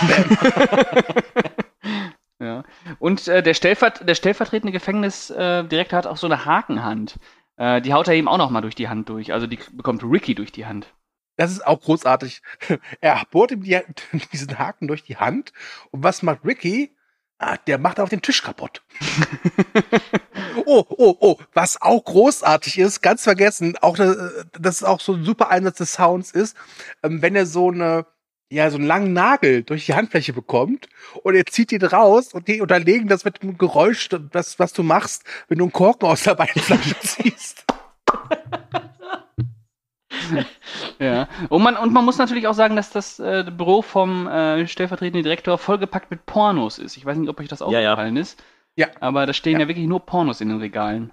Ja. Und äh, der, Stellvert der stellvertretende Gefängnisdirektor äh, hat auch so eine Hakenhand. Äh, die haut er ihm auch noch mal durch die Hand durch. Also die bekommt Ricky durch die Hand. Das ist auch großartig. Er bohrt ihm die, diesen Haken durch die Hand. Und was macht Ricky? Ah, der macht auf den Tisch kaputt. oh, oh, oh, was auch großartig ist, ganz vergessen, auch das, das ist auch so ein super Einsatz des Sounds ist, ähm, wenn er so eine ja, so einen langen Nagel durch die Handfläche bekommt und er zieht ihn raus und die unterlegen das mit dem Geräusch, das, was du machst, wenn du einen Korken aus der Weinflasche ziehst. Ja. Und man, und man muss natürlich auch sagen, dass das äh, Büro vom äh, stellvertretenden Direktor vollgepackt mit Pornos ist. Ich weiß nicht, ob euch das Ja, ja. aufgefallen ist. Ja. Aber da stehen ja. wirklich nur Pornos in den Regalen.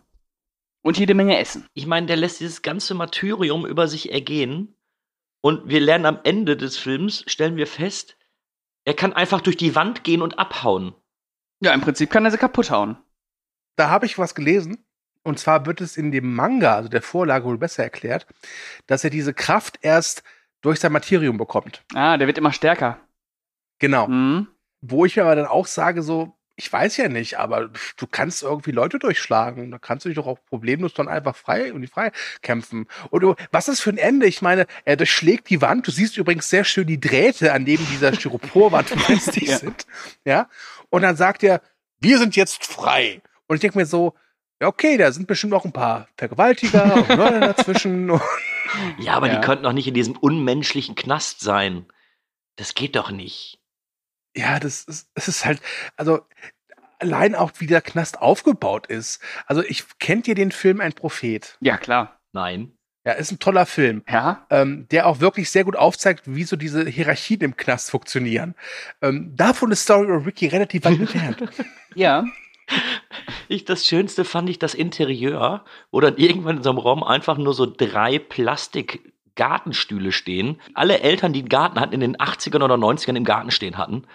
Und jede Menge Essen. Ich meine, der lässt dieses ganze Martyrium über sich ergehen. Und wir lernen am Ende des Films, stellen wir fest, Er kann einfach durch die Wand gehen und abhauen. Ja, im Prinzip kann er sie kaputt hauen. Da habe ich was gelesen. Und zwar wird es in dem Manga, also der Vorlage, wohl besser erklärt, dass er diese Kraft erst durch sein Materium bekommt. Ah, der wird immer stärker. Genau. Mhm. Wo ich mir aber dann auch sage, so, ich weiß ja nicht, aber du kannst irgendwie Leute durchschlagen. Da kannst du dich doch auch problemlos dann einfach frei und die frei kämpfen. Und was ist für ein Ende? Ich meine, er durchschlägt die Wand. Du siehst übrigens sehr schön die Drähte, an denen dieser Styroporwand befestigt Ja. sind. Ja. Und dann sagt er, wir sind jetzt frei. Und ich denke mir so, okay, da sind bestimmt auch ein paar Vergewaltiger und Leute dazwischen. Und Ja, aber Ja. die könnten doch nicht in diesem unmenschlichen Knast sein. Das geht doch nicht. ja, das ist, das ist halt, also allein auch wie der Knast aufgebaut ist. Also ich kennt ihr den Film Ein Prophet? Ja, klar. Nein. Ja, ist ein toller Film, Ja. ähm, der auch wirklich sehr gut aufzeigt, wie so diese Hierarchien im Knast funktionieren. Ähm, davon ist Story of Ricky relativ weit entfernt. Ja. Ich, das Schönste fand ich das Interieur, wo dann irgendwann in so einem Raum einfach nur so drei Plastik-Gartenstühle stehen. Alle Eltern, die einen Garten hatten, in den 80ern oder 90ern im Garten stehen hatten.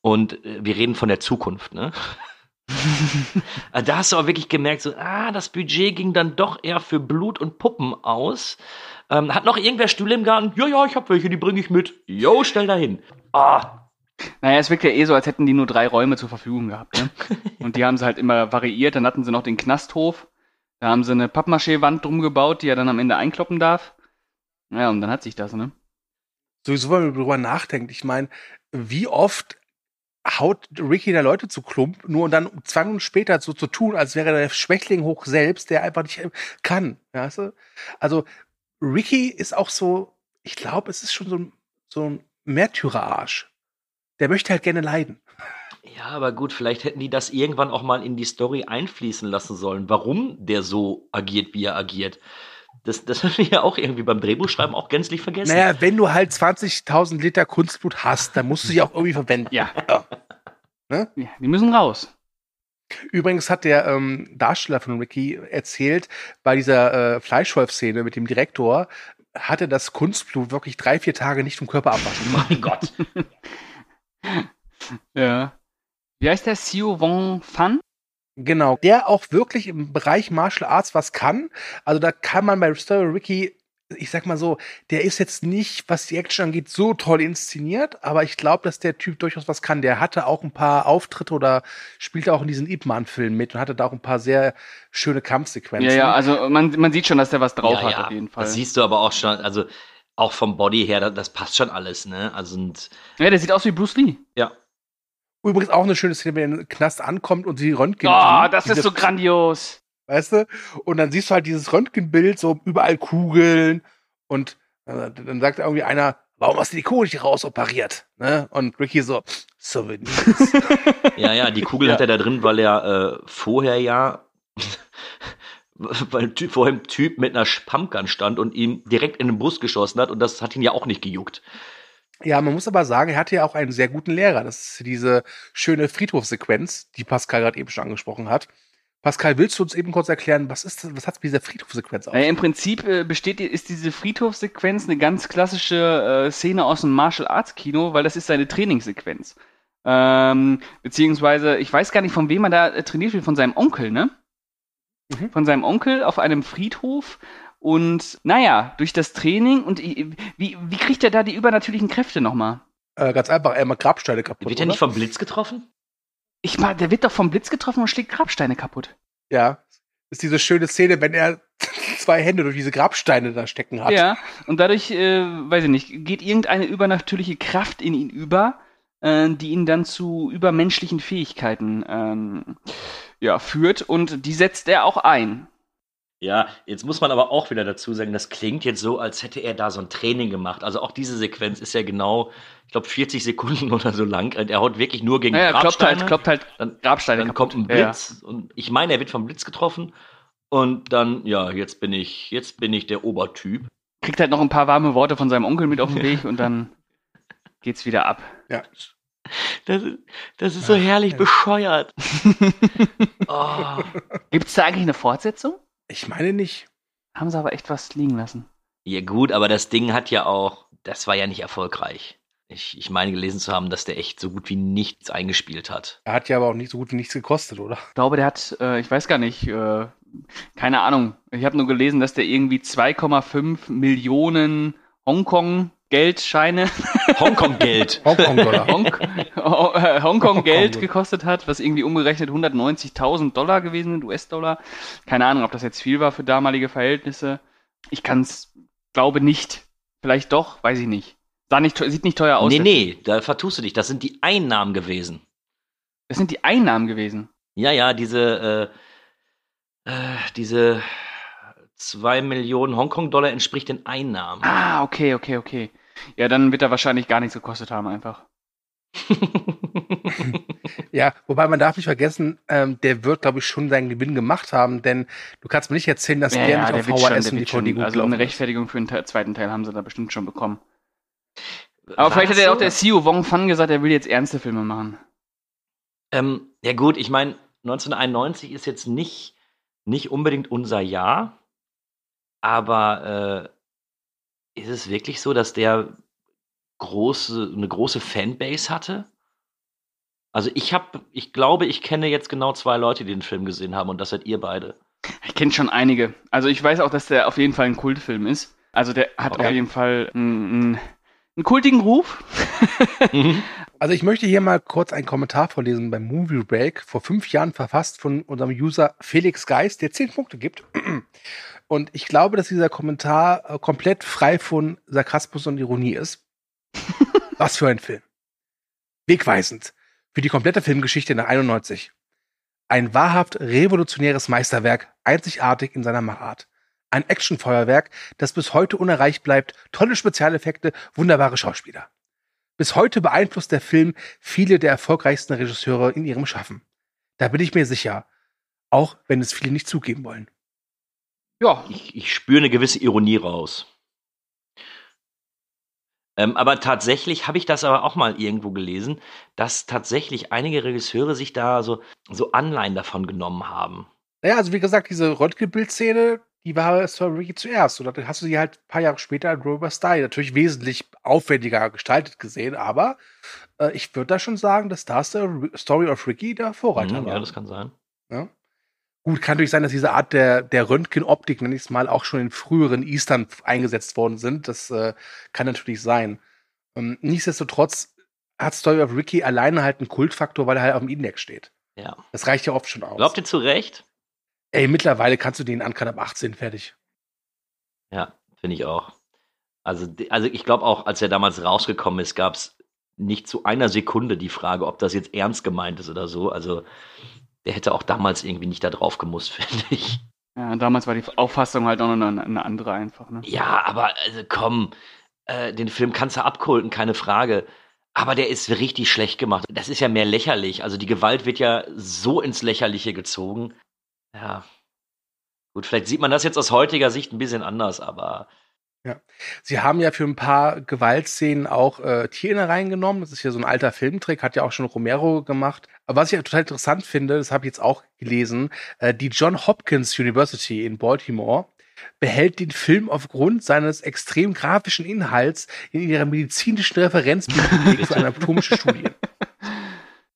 Und äh, wir reden von der Zukunft, ne? Äh, da hast du auch wirklich gemerkt, so, ah, das Budget ging dann doch eher für Blut und Puppen aus. Ähm, hat noch irgendwer Stühle im Garten? Ja, ja, ich hab welche, die bringe ich mit. Jo, stell da hin. Ah, Naja, es wirkt ja eh so, als hätten die nur drei Räume zur Verfügung gehabt. Ne? Und die haben sie halt immer variiert. Dann hatten sie noch den Knasthof. Da haben sie eine Pappmaché-Wand drum gebaut, die er dann am Ende einkloppen darf. Ja, und dann hat sich das, ne? Sowieso, wenn man drüber nachdenkt, ich meine, wie oft haut Ricky da Leute zu Klump, nur um dann zwei Minuten später so zu tun, als wäre der Schwächling hoch selbst, der einfach nicht kann. Ja, weißt du? Also Ricky ist auch so, ich glaube, es ist schon so ein, so ein Märtyrerarsch. Der möchte halt gerne leiden. Ja, aber gut, vielleicht hätten die das irgendwann auch mal in die Story einfließen lassen sollen, warum der so agiert, wie er agiert. Das, das haben wir ja auch irgendwie beim Drehbuchschreiben auch gänzlich vergessen. Naja, wenn du halt 20.000 Liter Kunstblut hast, dann musst du sie auch irgendwie verwenden. Ja. Ne? ja. Die müssen raus. Übrigens hat der ähm, Darsteller von Ricky erzählt, bei dieser äh, Fleischwolf-Szene mit dem Direktor hatte das Kunstblut wirklich drei, vier Tage nicht vom Körper abwaschen. Mein Gott. Ja. Wie heißt der? Xiu Wong Fan? Genau. Der auch wirklich im Bereich Martial Arts was kann. Also da kann man bei Story Ricky, ich sag mal so, der ist jetzt nicht, was die Action angeht, so toll inszeniert, aber ich glaube, dass der Typ durchaus was kann. Der hatte auch ein paar Auftritte oder spielte auch in diesen Ip Man-Filmen mit und hatte da auch ein paar sehr schöne Kampfsequenzen. Ja, ja, also man, man sieht schon, dass der was drauf ja, hat, ja, auf jeden Fall. Das siehst du aber auch schon, also auch vom Body her, das, das passt schon alles, ne? Also und, Ja, der sieht aus wie Bruce Lee. ja. Übrigens auch eine schöne Szene, wenn er in den Knast ankommt und sie Röntgen. Oh, das ist so grandios. Weißt du? Und dann siehst du halt dieses Röntgenbild, so überall Kugeln. Und äh, dann sagt irgendwie einer, warum hast du die Kugel nicht rausoperiert? Ne? Und Ricky so, Souvenirs. Ja, ja, die Kugel Ja. hat er da drin, weil er äh, vorher ja, weil ein Typ, vorher ein Typ mit einer Pumpgun stand und ihm direkt in den Brust geschossen hat und das hat ihn ja auch nicht gejuckt. ja, man muss aber sagen, er hatte ja auch einen sehr guten Lehrer. Das ist diese schöne Friedhofsequenz, die Pascal gerade eben schon angesprochen hat. Pascal, willst du uns eben kurz erklären, was ist das, was hat mit dieser Friedhofsequenz auf? Naja, Im Prinzip äh, besteht, ist diese Friedhofsequenz eine ganz klassische äh, Szene aus dem Martial Arts Kino, weil das ist seine Trainingssequenz. Ähm, beziehungsweise, ich weiß gar nicht, von wem er da äh, trainiert wird, von seinem Onkel, ne? Mhm. Von seinem Onkel auf einem Friedhof. Und naja, durch das Training und wie, wie kriegt er da die übernatürlichen Kräfte nochmal? Äh, ganz einfach, er macht Grabsteine kaputt. Wird er nicht vom Blitz getroffen? Ich mal, der wird doch vom Blitz getroffen und schlägt Grabsteine kaputt. Ja. Ist diese schöne Szene, wenn er zwei Hände durch diese Grabsteine da stecken hat. Ja, und dadurch, äh, weiß ich nicht, geht irgendeine übernatürliche Kraft in ihn über, äh, die ihn dann zu übermenschlichen Fähigkeiten ähm, ja, führt und die setzt er auch ein. Ja, jetzt muss man aber auch wieder dazu sagen, das klingt jetzt so, als hätte er da so ein Training gemacht. Also auch diese Sequenz ist ja genau, ich glaube, 40 Sekunden oder so lang. Und Er haut wirklich nur gegen Naja, kloppt Grabsteine. halt, kloppt halt dann, Grabsteine dann kommt ein Ja, ja. Blitz und ich meine, er wird vom Blitz getroffen und dann, ja, jetzt bin ich, jetzt bin ich der Obertyp. Kriegt halt noch ein paar warme Worte von seinem Onkel mit auf den Weg und dann geht's wieder ab. Ja. Das, ist- das ist so herrlich bescheuert. oh. Gibt's da eigentlich eine Fortsetzung? Ich meine nicht. Haben sie aber echt was liegen lassen. Ja gut, aber das Ding hat ja auch, das war ja nicht erfolgreich. ich, ich meine gelesen zu haben, dass der echt so gut wie nichts eingespielt hat. Er hat ja aber auch nicht so gut wie nichts gekostet, oder? Ich glaube, der hat, äh, ich weiß gar nicht, äh, keine Ahnung. Ich habe nur gelesen, dass der irgendwie 2,5 Millionen Hongkong-Geldscheine, Hongkong-Geld. Hongkong-Dollar. Hong Ho- äh, Hongkong-Geld gekostet hat, was irgendwie umgerechnet 190.000 Dollar gewesen sind, US-Dollar. Keine Ahnung, ob das jetzt viel war für damalige Verhältnisse. Ich kann es, glaube nicht. Vielleicht doch, weiß ich nicht. Sah nicht, sieht nicht teuer aus. nee, nee, da vertust du dich. Das sind die Einnahmen gewesen. Das sind die Einnahmen gewesen. Ja, ja, diese, äh, äh, diese 2 Millionen Hongkong-Dollar entspricht den Einnahmen. Ah, okay, okay, okay. Ja, dann wird er wahrscheinlich gar nichts gekostet haben, einfach. Ja, wobei man darf nicht vergessen, ähm, der wird, glaube ich, schon seinen Gewinn gemacht haben, denn du kannst mir nicht erzählen, dass Ja, der ja, nicht der auf schon, VHS der und DVD schon. gut Also eine. Rechtfertigung für den te- zweiten Teil haben sie da bestimmt schon bekommen. Aber War vielleicht hat ja so? auch der CEO Wong Fan gesagt, er will jetzt ernste Filme machen. Ähm, ja gut, ich meine, 1991 ist jetzt nicht, nicht unbedingt unser Jahr, aber äh, ist es wirklich so, dass der große, eine große Fanbase hatte? Also ich habe, ich glaube, ich kenne jetzt genau zwei Leute, die den Film gesehen haben und das seid ihr beide. Ich kenne schon einige. Also ich weiß auch, dass der auf jeden Fall ein Kultfilm ist. Also der hat Okay. auf jeden Fall einen, einen, einen kultigen Ruf. Also ich möchte hier mal kurz einen Kommentar vorlesen beim Movie Break, vor fünf Jahren verfasst von unserem User Felix Geist, der zehn Punkte gibt. Und ich glaube, dass dieser Kommentar äh, komplett frei von Sarkasmus und Ironie ist. Was für ein Film. Wegweisend. Für die komplette Filmgeschichte nach 91. Ein wahrhaft revolutionäres Meisterwerk, einzigartig in seiner Machart. Ein Actionfeuerwerk, das bis heute unerreicht bleibt, tolle Spezialeffekte, wunderbare Schauspieler. Bis heute beeinflusst der Film viele der erfolgreichsten Regisseure in ihrem Schaffen. Da bin ich mir sicher. Auch wenn es viele nicht zugeben wollen. Ja, Ich, ich spüre eine gewisse Ironie raus. Ähm, aber tatsächlich habe ich das aber auch mal irgendwo gelesen, dass tatsächlich einige Regisseure sich da so, so Anleihen davon genommen haben. Naja, also wie gesagt, diese Röntgenbildszene, die war Sir Ricky zuerst. Und dann hast du sie halt ein paar Jahre später in Robert Style natürlich wesentlich aufwendiger gestaltet gesehen. Aber äh, ich würde da schon sagen, dass da Sir- Story of Ricky der Vorreiter Mhm, war. ja, das kann sein. Ja. Gut, kann natürlich sein, dass diese Art der, der Röntgenoptik, nenne ich es mal, auch schon in früheren Eastern eingesetzt worden sind. Das äh, kann natürlich sein. Ähm, nichtsdestotrotz hat Story of Ricky alleine halt einen Kultfaktor, weil er halt auf dem Index steht. Ja. Das reicht ja oft schon aus. Glaubt ihr zu Recht? Ey, mittlerweile kannst du den ankann ab 18 fertig. Ja, finde ich auch. Also, also ich glaube auch, als er damals rausgekommen ist, gab es nicht zu einer Sekunde die Frage, ob das jetzt ernst gemeint ist oder so. Also der hätte auch damals irgendwie nicht da drauf gemusst, finde ich. ja, damals war die Auffassung halt auch noch eine, eine andere einfach. Ne? Ja, aber also komm, äh, den Film kannst du abkulten, keine Frage. Aber der ist richtig schlecht gemacht. Das ist ja mehr lächerlich. Also die Gewalt wird ja so ins Lächerliche gezogen. Ja. Gut, vielleicht sieht man das jetzt aus heutiger Sicht ein bisschen anders, aber Sie haben ja für ein paar Gewaltszenen auch äh, Tiere reingenommen. Das ist ja so ein alter Filmtrick, hat ja auch schon Romero gemacht. Aber was ich total interessant finde, das habe ich jetzt auch gelesen, äh, die John Hopkins University in Baltimore behält den Film aufgrund seines extrem grafischen Inhalts in ihrer medizinischen Referenzbibliothek für anatomische Studien.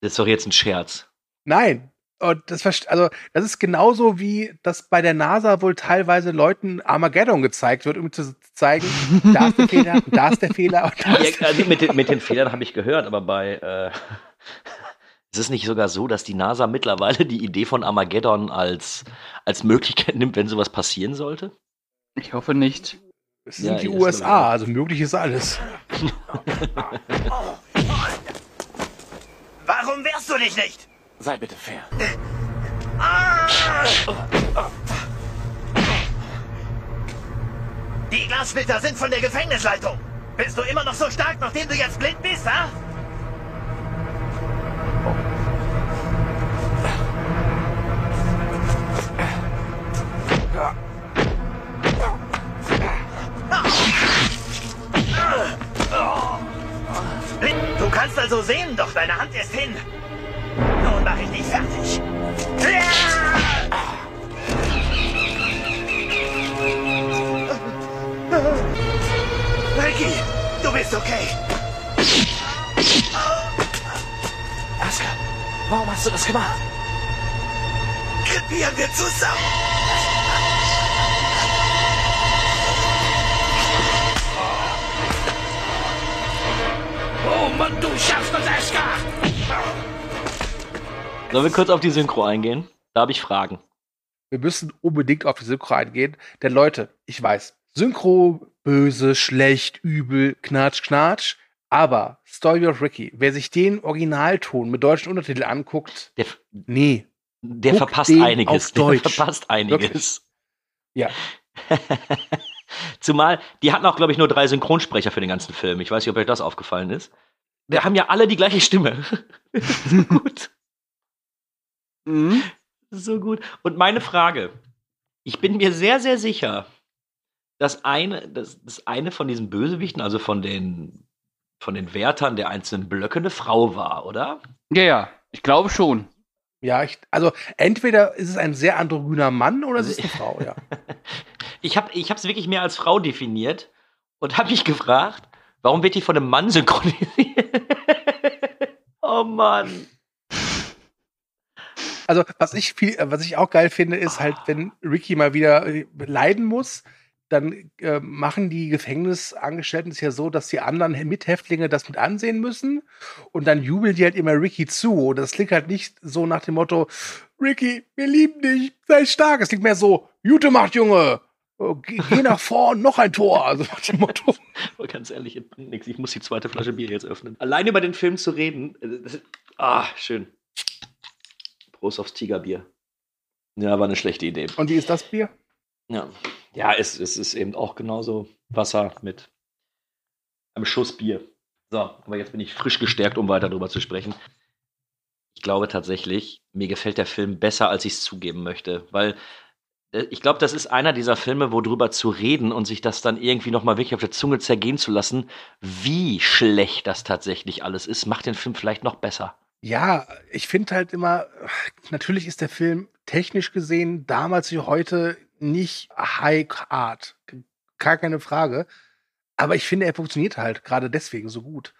das ist doch jetzt ein Scherz. Nein. Und das, also, das ist genauso wie, dass bei der NASA wohl teilweise Leuten Armageddon gezeigt wird, um zu zeigen, da ist der Fehler, da ist der Fehler und da ist Ja, also mit, den, mit den Fehlern habe ich gehört, aber bei äh, ist es nicht sogar so, dass die NASA mittlerweile die Idee von Armageddon als, als Möglichkeit nimmt, wenn sowas passieren sollte? Ich hoffe nicht. Es sind Ja, die ist USA, also möglich ist alles. Warum wehrst du dich nicht? Sei bitte fair. Die Glassplitter sind von der Gefängnisleitung. Bist du immer noch so stark, nachdem du jetzt blind bist, ha? Du kannst also sehen, doch deine Hand ist hin. Mache ich dich fertig. Ricky, du bist okay. Aska, warum hast du das gemacht? Krepieren wir zusammen! Oh Mann, du schaffst das, Aska! Sollen wir kurz auf die Synchro eingehen? Da habe ich Fragen. Wir müssen unbedingt auf die Synchro eingehen, denn Leute, ich weiß, Synchro, böse, schlecht, übel, knatsch, knatsch, aber Story of Ricky, wer sich den Originalton mit deutschen Untertiteln anguckt, Der, nee, der verpasst einiges. Der verpasst einiges. ja, Zumal, die hatten auch, glaube ich, nur drei Synchronsprecher für den ganzen Film. Ich weiß nicht, ob euch das aufgefallen ist. Wir haben ja alle die gleiche Stimme. gut. Mhm. So gut. Und meine Frage. Ich bin mir sehr, sehr sicher, dass eine, dass, dass eine von diesen Bösewichten, also von den, von den Wärtern der einzelnen Blöcke, eine Frau war, oder? Ja, ja, ich glaube schon. ja, ich, also entweder ist es ein sehr androgyner Mann oder es ist eine Frau, ja. Ich habe ich es wirklich mehr als Frau definiert und habe mich gefragt, warum wird die von einem Mann synchronisiert? oh Mann. Also, was ich viel, äh, was ich auch geil finde, ist halt, wenn Ricky mal wieder äh, leiden muss, dann äh, machen die Gefängnisangestellten es ja so, dass die anderen Mithäftlinge das mit ansehen müssen und dann jubeln die halt immer Ricky zu. Und das klingt halt nicht so nach dem Motto, Ricky, wir lieben dich, sei stark. Es klingt mehr so, Jute macht, Junge, Oh, geh, nach vorn, noch ein Tor. Also nach dem Motto. Aber ganz ehrlich, es bringt nichts. Ich muss die zweite Flasche Bier jetzt öffnen. Allein über den Film zu reden, äh, das ah, schön. Prost aufs Tigerbier. Ja, war eine schlechte Idee. Und wie ist das Bier? Ja, ja es, es ist eben auch genauso Wasser mit einem Schuss Bier. So, aber jetzt bin ich frisch gestärkt, um weiter darüber zu sprechen. Ich glaube tatsächlich, mir gefällt der Film besser, als ich es zugeben möchte, weil äh, ich glaube, das ist einer dieser Filme, wo drüber zu reden und sich das dann irgendwie nochmal wirklich auf der Zunge zergehen zu lassen, wie schlecht das tatsächlich alles ist, macht den Film vielleicht noch besser. Ja, ich finde halt immer, natürlich ist der Film technisch gesehen damals wie heute nicht High Art. Gar keine Frage. Aber ich finde, er funktioniert halt gerade deswegen so gut.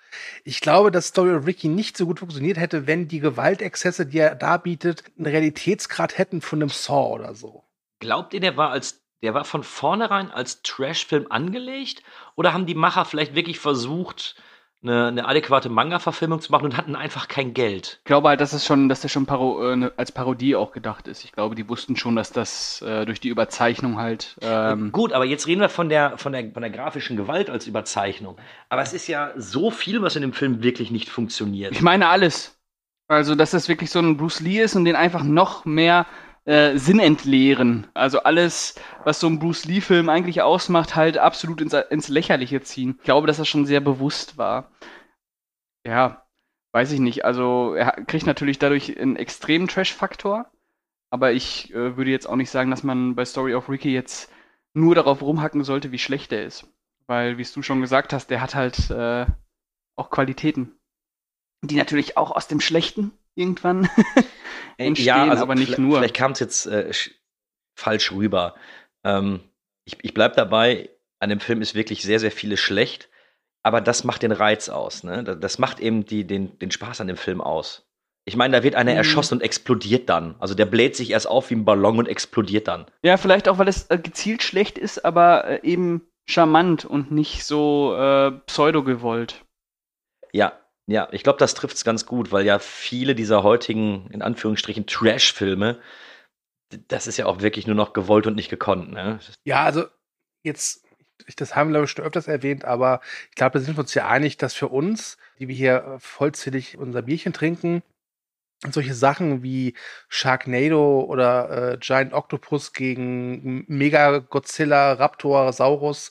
Ich glaube, dass Story of Ricky nicht so gut funktioniert hätte, wenn die Gewaltexzesse, die er da bietet, einen Realitätsgrad hätten von einem Saw oder so. Glaubt ihr, der war als der war von vornherein als Trash-Film angelegt? Oder haben die Macher vielleicht wirklich versucht, eine, eine adäquate Manga-Verfilmung zu machen und hatten einfach kein Geld? Ich glaube halt, dass es schon, dass der schon Paro äh, ne- als Parodie auch gedacht ist. Ich glaube, die wussten schon, dass das äh, durch die Überzeichnung halt. Ähm, Gut, aber jetzt reden wir von der, von, der, von der grafischen Gewalt als Überzeichnung. Aber es ist ja so viel, was in dem Film wirklich nicht funktioniert. ich meine alles. Also, dass das wirklich so ein Bruce Lee ist und den einfach noch mehr äh, Sinn entleeren. Also alles, was so ein Bruce Lee-Film eigentlich ausmacht, halt absolut ins, ins Lächerliche ziehen. Ich glaube, dass das schon sehr bewusst war. Ja, weiß ich nicht. Also er kriegt natürlich dadurch einen extremen Trash-Faktor. Aber ich äh, würde jetzt auch nicht sagen, dass man bei Story of Ricky jetzt nur darauf rumhacken sollte, wie schlecht er ist. Weil, wie es du schon gesagt hast, der hat halt äh, auch Qualitäten. Die natürlich auch aus dem Schlechten irgendwann entstehen, aber nicht nur. Vielleicht kam es jetzt äh, sch- falsch rüber. Ähm, ich ich bleibe dabei, an dem Film ist wirklich sehr, sehr vieles schlecht, aber das macht den Reiz aus. Ne? Das- macht eben die, den, den Spaß an dem Film aus. Ich meine, da wird einer Mhm. erschossen und explodiert dann. Also der bläht sich erst auf wie ein Ballon und explodiert dann. Ja, vielleicht auch, weil es äh, gezielt schlecht ist, aber äh, eben charmant und nicht so äh, pseudo-gewollt. Ja, ja, ich glaube, das trifft es ganz gut, weil ja viele dieser heutigen, in Anführungsstrichen, Trash-Filme, das ist ja auch wirklich nur noch gewollt und nicht gekonnt. Ne? Ja, also jetzt, das haben wir glaube ich schon öfters erwähnt, aber ich glaube, da sind wir uns ja einig, dass für uns, die wir hier äh, vollzählig unser Bierchen trinken, solche Sachen wie Sharknado oder äh, Giant Octopus gegen Mega Godzilla, Raptor, Saurus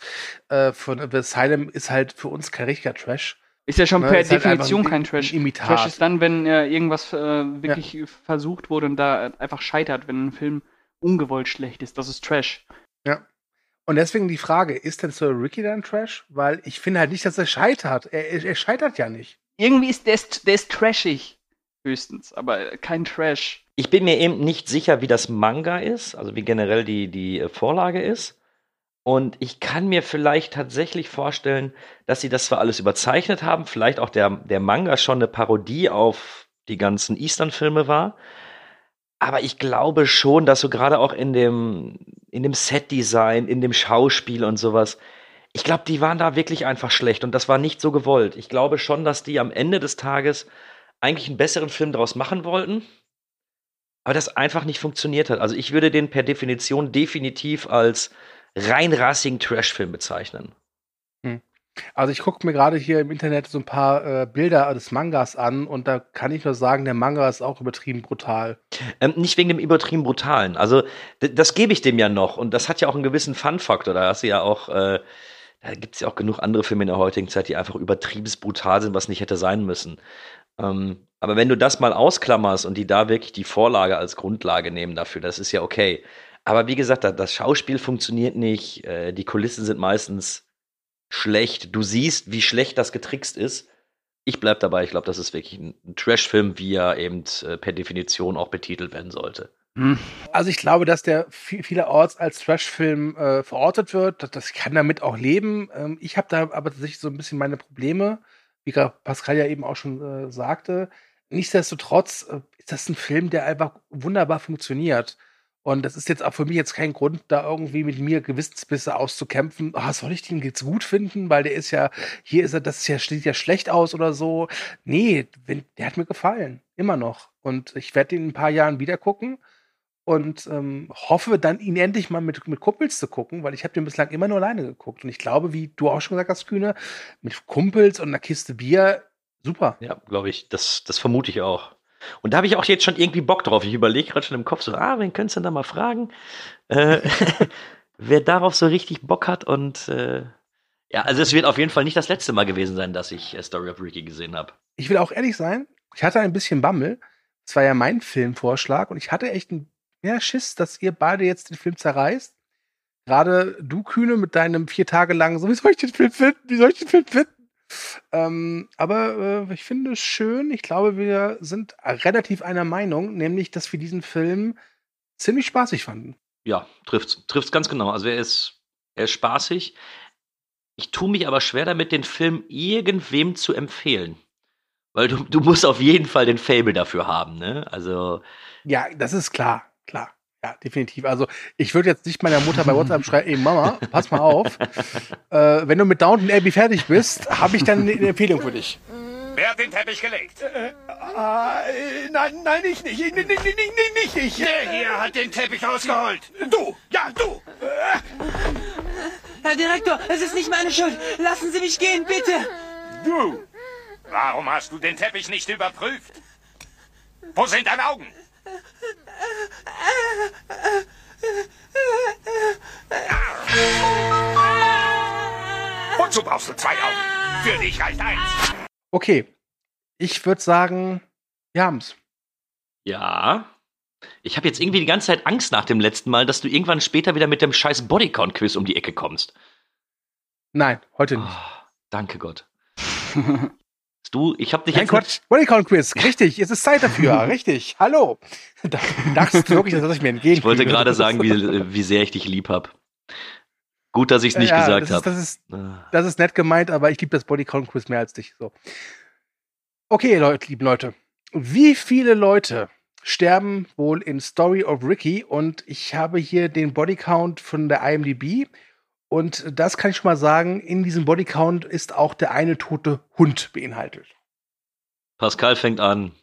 äh, von The Asylum ist halt für uns kein richtiger Trash. Ist ja schon Ne, per halt Definition ein kein Trash. Imitat. Trash ist dann, wenn äh, irgendwas äh, wirklich versucht wurde und da einfach scheitert, wenn ein Film ungewollt schlecht ist. Das ist Trash. Ja. Und deswegen die Frage, ist denn Sir Ricky dann Trash? Weil ich finde halt nicht, dass er scheitert. Er, er, er scheitert ja nicht. Irgendwie ist der, ist der ist trashig. Höchstens, aber kein Trash. Ich bin mir eben nicht sicher, wie das Manga ist, also wie generell die, die äh, Vorlage ist. Und ich kann mir vielleicht tatsächlich vorstellen, dass sie das zwar alles überzeichnet haben, vielleicht auch der, der Manga schon eine Parodie auf die ganzen Eastern-Filme war. Aber ich glaube schon, dass so gerade auch in dem, in dem Set-Design, in dem Schauspiel und sowas, ich glaube, die waren da wirklich einfach schlecht und das war nicht so gewollt. Ich glaube schon, dass die am Ende des Tages eigentlich einen besseren Film daraus machen wollten, aber das einfach nicht funktioniert hat. Also ich würde den per Definition definitiv als rein rassigen Trash-Film bezeichnen. Also ich gucke mir gerade hier im Internet so ein paar äh, Bilder des Mangas an und da kann ich nur sagen, der Manga ist auch übertrieben brutal. Ähm, nicht wegen dem übertrieben brutalen. Also das gebe ich dem ja noch und das hat ja auch einen gewissen Fun-Faktor. Da hast du ja auch, äh, da gibt es ja auch genug andere Filme in der heutigen Zeit, die einfach übertrieben brutal sind, was nicht hätte sein müssen. Ähm, aber wenn du das mal ausklammerst und die da wirklich die Vorlage als Grundlage nehmen dafür, das ist ja okay. Aber wie gesagt, das Schauspiel funktioniert nicht, äh, die Kulissen sind meistens schlecht. Du siehst, wie schlecht das getrickst ist. Ich bleib dabei, ich glaube, das ist wirklich ein Trash-Film, wie er eben äh, per Definition auch betitelt werden sollte. Also ich glaube, dass der viel, vielerorts als Trash-Film äh, verortet wird. Das, das kann damit auch leben. Ähm, ich habe da aber tatsächlich so ein bisschen meine Probleme, wie gerade Pascal ja eben auch schon äh, sagte. Nichtsdestotrotz äh, ist das ein Film, der einfach wunderbar funktioniert. Und das ist jetzt auch für mich jetzt kein Grund, da irgendwie mit mir Gewissensbisse auszukämpfen. Ah, soll ich den jetzt gut finden? Weil der ist ja, hier ist er, das ist ja, sieht ja schlecht aus oder so. Nee, der hat mir gefallen. Immer noch. Und ich werde ihn in ein paar Jahren wieder gucken und ähm, hoffe dann, ihn endlich mal mit, mit Kumpels zu gucken, weil ich habe den bislang immer nur alleine geguckt. Und ich glaube, wie du auch schon gesagt hast, Kühne, mit Kumpels und einer Kiste Bier, super. Ja, glaube ich, das, das vermute ich auch. Und da habe ich auch jetzt schon irgendwie Bock drauf. Ich überlege gerade schon im Kopf so, ah, wen könntest du denn da mal fragen? Äh, wer darauf so richtig Bock hat und äh, ja, also es wird auf jeden Fall nicht das letzte Mal gewesen sein, dass ich äh, Story of Ricky gesehen habe. Ich will auch ehrlich sein, ich hatte ein bisschen Bammel. Das war ja mein Filmvorschlag und ich hatte echt ein ja, Schiss, dass ihr beide jetzt den Film zerreißt. Gerade du, Kühne, mit deinem vier Tage lang, so, wie soll ich den Film finden? Wie soll ich den Film finden? Ähm, aber äh, ich finde es schön. Ich glaube, wir sind relativ einer Meinung, nämlich, dass wir diesen Film ziemlich spaßig fanden. Ja, trifft's. Trifft's ganz genau. Also er ist, er ist spaßig. Ich tue mich aber schwer damit, den Film irgendwem zu empfehlen. Weil du, du musst auf jeden Fall den Fable dafür haben, ne? Also. Ja, das ist klar, klar. Ja, definitiv. Also ich würde jetzt nicht meiner Mutter bei WhatsApp schreiben, ey Mama, pass mal auf. äh, wenn du mit Downton Abbey fertig bist, habe ich dann eine Empfehlung für dich. Wer hat den Teppich gelegt? Äh, äh, nein, nein, ich nicht. Nicht, nicht, nicht, nicht ich. Der hier hat den Teppich rausgeholt. Du, ja, du. Herr Direktor, es ist nicht meine Schuld. Lassen Sie mich gehen, bitte. Du. Warum hast du den Teppich nicht überprüft? Wo sind deine Augen? Wozu brauchst du zwei Augen? Für dich reicht eins. Okay. Ich würde sagen, wir haben's. Ja. Ich habe jetzt irgendwie die ganze Zeit Angst nach dem letzten Mal, dass du irgendwann später wieder mit dem scheiß Bodycount-Quiz um die Ecke kommst. Nein, heute nicht. Oh, danke Gott. Du, ich habe dich Nein, jetzt. Quatsch. Bodycount Quiz. Richtig. Es ist Zeit dafür. Richtig. Hallo. Da dachtest du wirklich, dass ich mir entgehen Ich wollte gerade sagen, wie, wie sehr ich dich lieb hab. Gut, dass ich es nicht Ja, gesagt das ist, habe. das, ist, das ist nett gemeint, aber ich liebe das Bodycount Quiz mehr als dich. So. Okay, Leute, liebe Leute. Wie viele Leute sterben wohl in Story of Ricky? Und ich habe hier den Bodycount von der IMDb. Und das kann ich schon mal sagen, in diesem Bodycount ist auch der eine tote Hund beinhaltet. Pascal fängt an.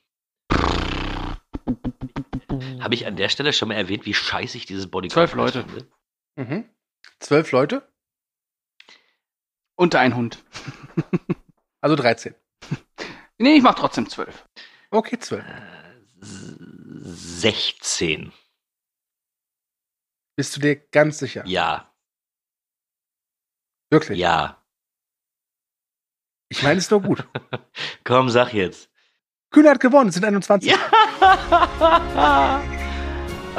Habe ich an der Stelle schon mal erwähnt, wie scheiße ich dieses Bodycount Zwölf Leute. finde? Mhm. Zwölf Leute, Und ein Hund. also 13. Nee, ich mach trotzdem zwölf. Okay, zwölf. 16. Bist du dir ganz sicher? Ja, Wirklich? ja. Ich meine, es ist nur gut. Komm, sag jetzt. Kühne hat gewonnen, es sind 21.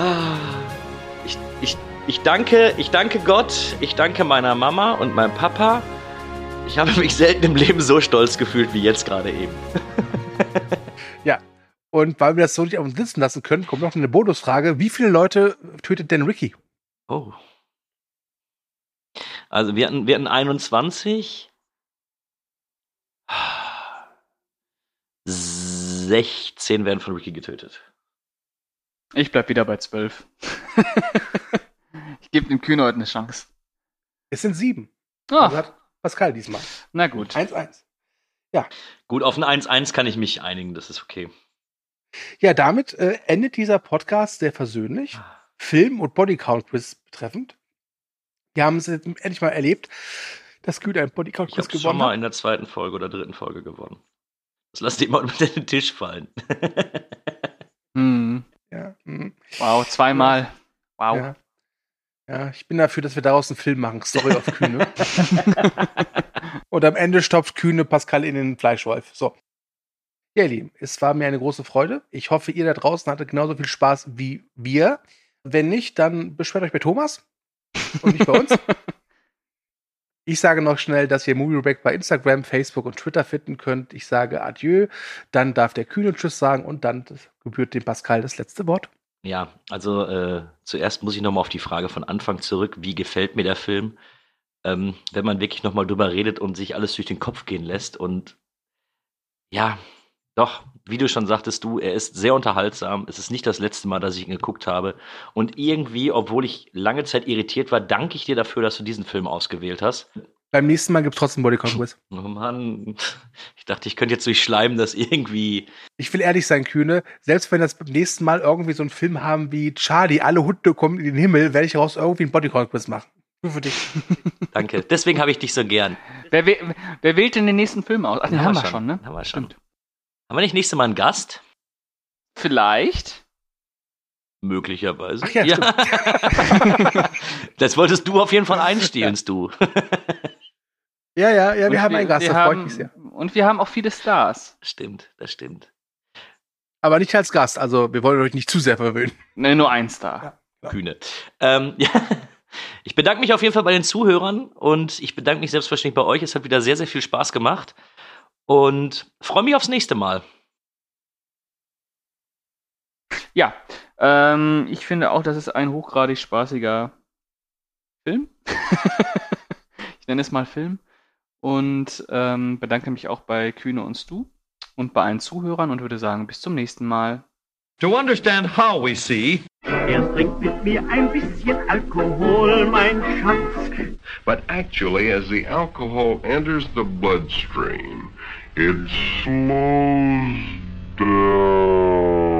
Ah, ich, ich, ich, danke, ich danke Gott, ich danke meiner Mama und meinem Papa. Ich habe mich selten im Leben so stolz gefühlt wie jetzt gerade eben. Ja. Und weil wir das so nicht auf uns sitzen lassen können, kommt noch eine Bonusfrage. Wie viele Leute tötet denn Ricky? Oh. Also wir hatten, wir hatten 21. 16 werden von Ricky getötet. Ich bleib wieder bei 12. ich gebe dem Kühne heute eine Chance. Es sind sieben. Ah. Also hat Pascal diesmal. Na gut. 1-1. Gut, auf ein 1-1 kann ich mich einigen, das ist okay. Ja, damit äh, endet dieser Podcast sehr versöhnlich. Film- und Bodycount-Quiz betreffend. Wir haben es jetzt endlich mal erlebt, dass Kühne ein Ich Bodycount-Quiz habe schon gewonnen mal hat. in der zweiten Folge oder dritten Folge gewonnen. Das lasst ihr mal unter den Tisch fallen. Hm. Ja, mhm. Wow, zweimal. Wow. Ja. ja, ich bin dafür, dass wir daraus einen Film machen. Story of Kühne. und am Ende stopft Kühne Pascal in den Fleischwolf. So. Ja, ihr Lieben, es war mir eine große Freude. Ich hoffe, ihr da draußen hattet genauso viel Spaß wie wir. Wenn nicht, dann beschwert euch bei Thomas und nicht bei uns. Ich sage noch schnell, dass ihr MovieReback bei Instagram, Facebook und Twitter finden könnt. Ich sage Adieu, dann darf der Kühne Tschüss sagen und dann gebührt dem Pascal das letzte Wort. Ja, also äh, zuerst muss ich nochmal auf die Frage von Anfang zurück, wie gefällt mir der Film? Ähm, wenn man wirklich nochmal drüber redet und sich alles durch den Kopf gehen lässt und ja, doch, wie du schon sagtest, du, er ist sehr unterhaltsam. Es ist nicht das letzte Mal, dass ich ihn geguckt habe. Und irgendwie, obwohl ich lange Zeit irritiert war, danke ich dir dafür, dass du diesen Film ausgewählt hast. Beim nächsten Mal gibt es trotzdem Bodycount-Quiz. Oh Mann, ich dachte, ich könnte jetzt durch Schleim das irgendwie. Ich will ehrlich sein, Kühne. Selbst wenn wir das beim nächsten Mal irgendwie so einen Film haben wie Charlie, alle Hunde kommen in den Himmel, werde ich daraus irgendwie einen Bodycount-Quiz machen. Nur für dich. Danke. Deswegen habe ich dich so gern. Wer, wer, wer wählt denn den nächsten Film aus? Ach, den haben wir schon, ne? Haben wir schon. Haben wir nicht nächstes Mal einen Gast? Vielleicht. Möglicherweise. Ach ja, das wolltest du auf jeden Fall einstehlen, du. Ja, ja, ja, wir Und haben einen Gast, wir das freut haben, mich sehr. Und wir haben auch viele Stars. Stimmt, das stimmt. Aber nicht als Gast, also wir wollen euch nicht zu sehr verwöhnen. Ne, nur ein Star. Kühne. Ähm, ja. Ich bedanke mich auf jeden Fall bei den Zuhörern und ich bedanke mich selbstverständlich bei euch. Es hat wieder sehr, sehr viel Spaß gemacht und freue mich aufs nächste Mal. Ja, ähm, ich finde auch, das ist ein hochgradig spaßiger Film. ich nenne es mal Film. Und ähm, bedanke mich auch bei Kühne und Stu und bei allen Zuhörern und würde sagen, bis zum nächsten Mal. To understand how we see, Er trinkt mit mir ein bisschen Alkohol, mein Schatz. But actually, as the alcohol enters the bloodstream, it slows down.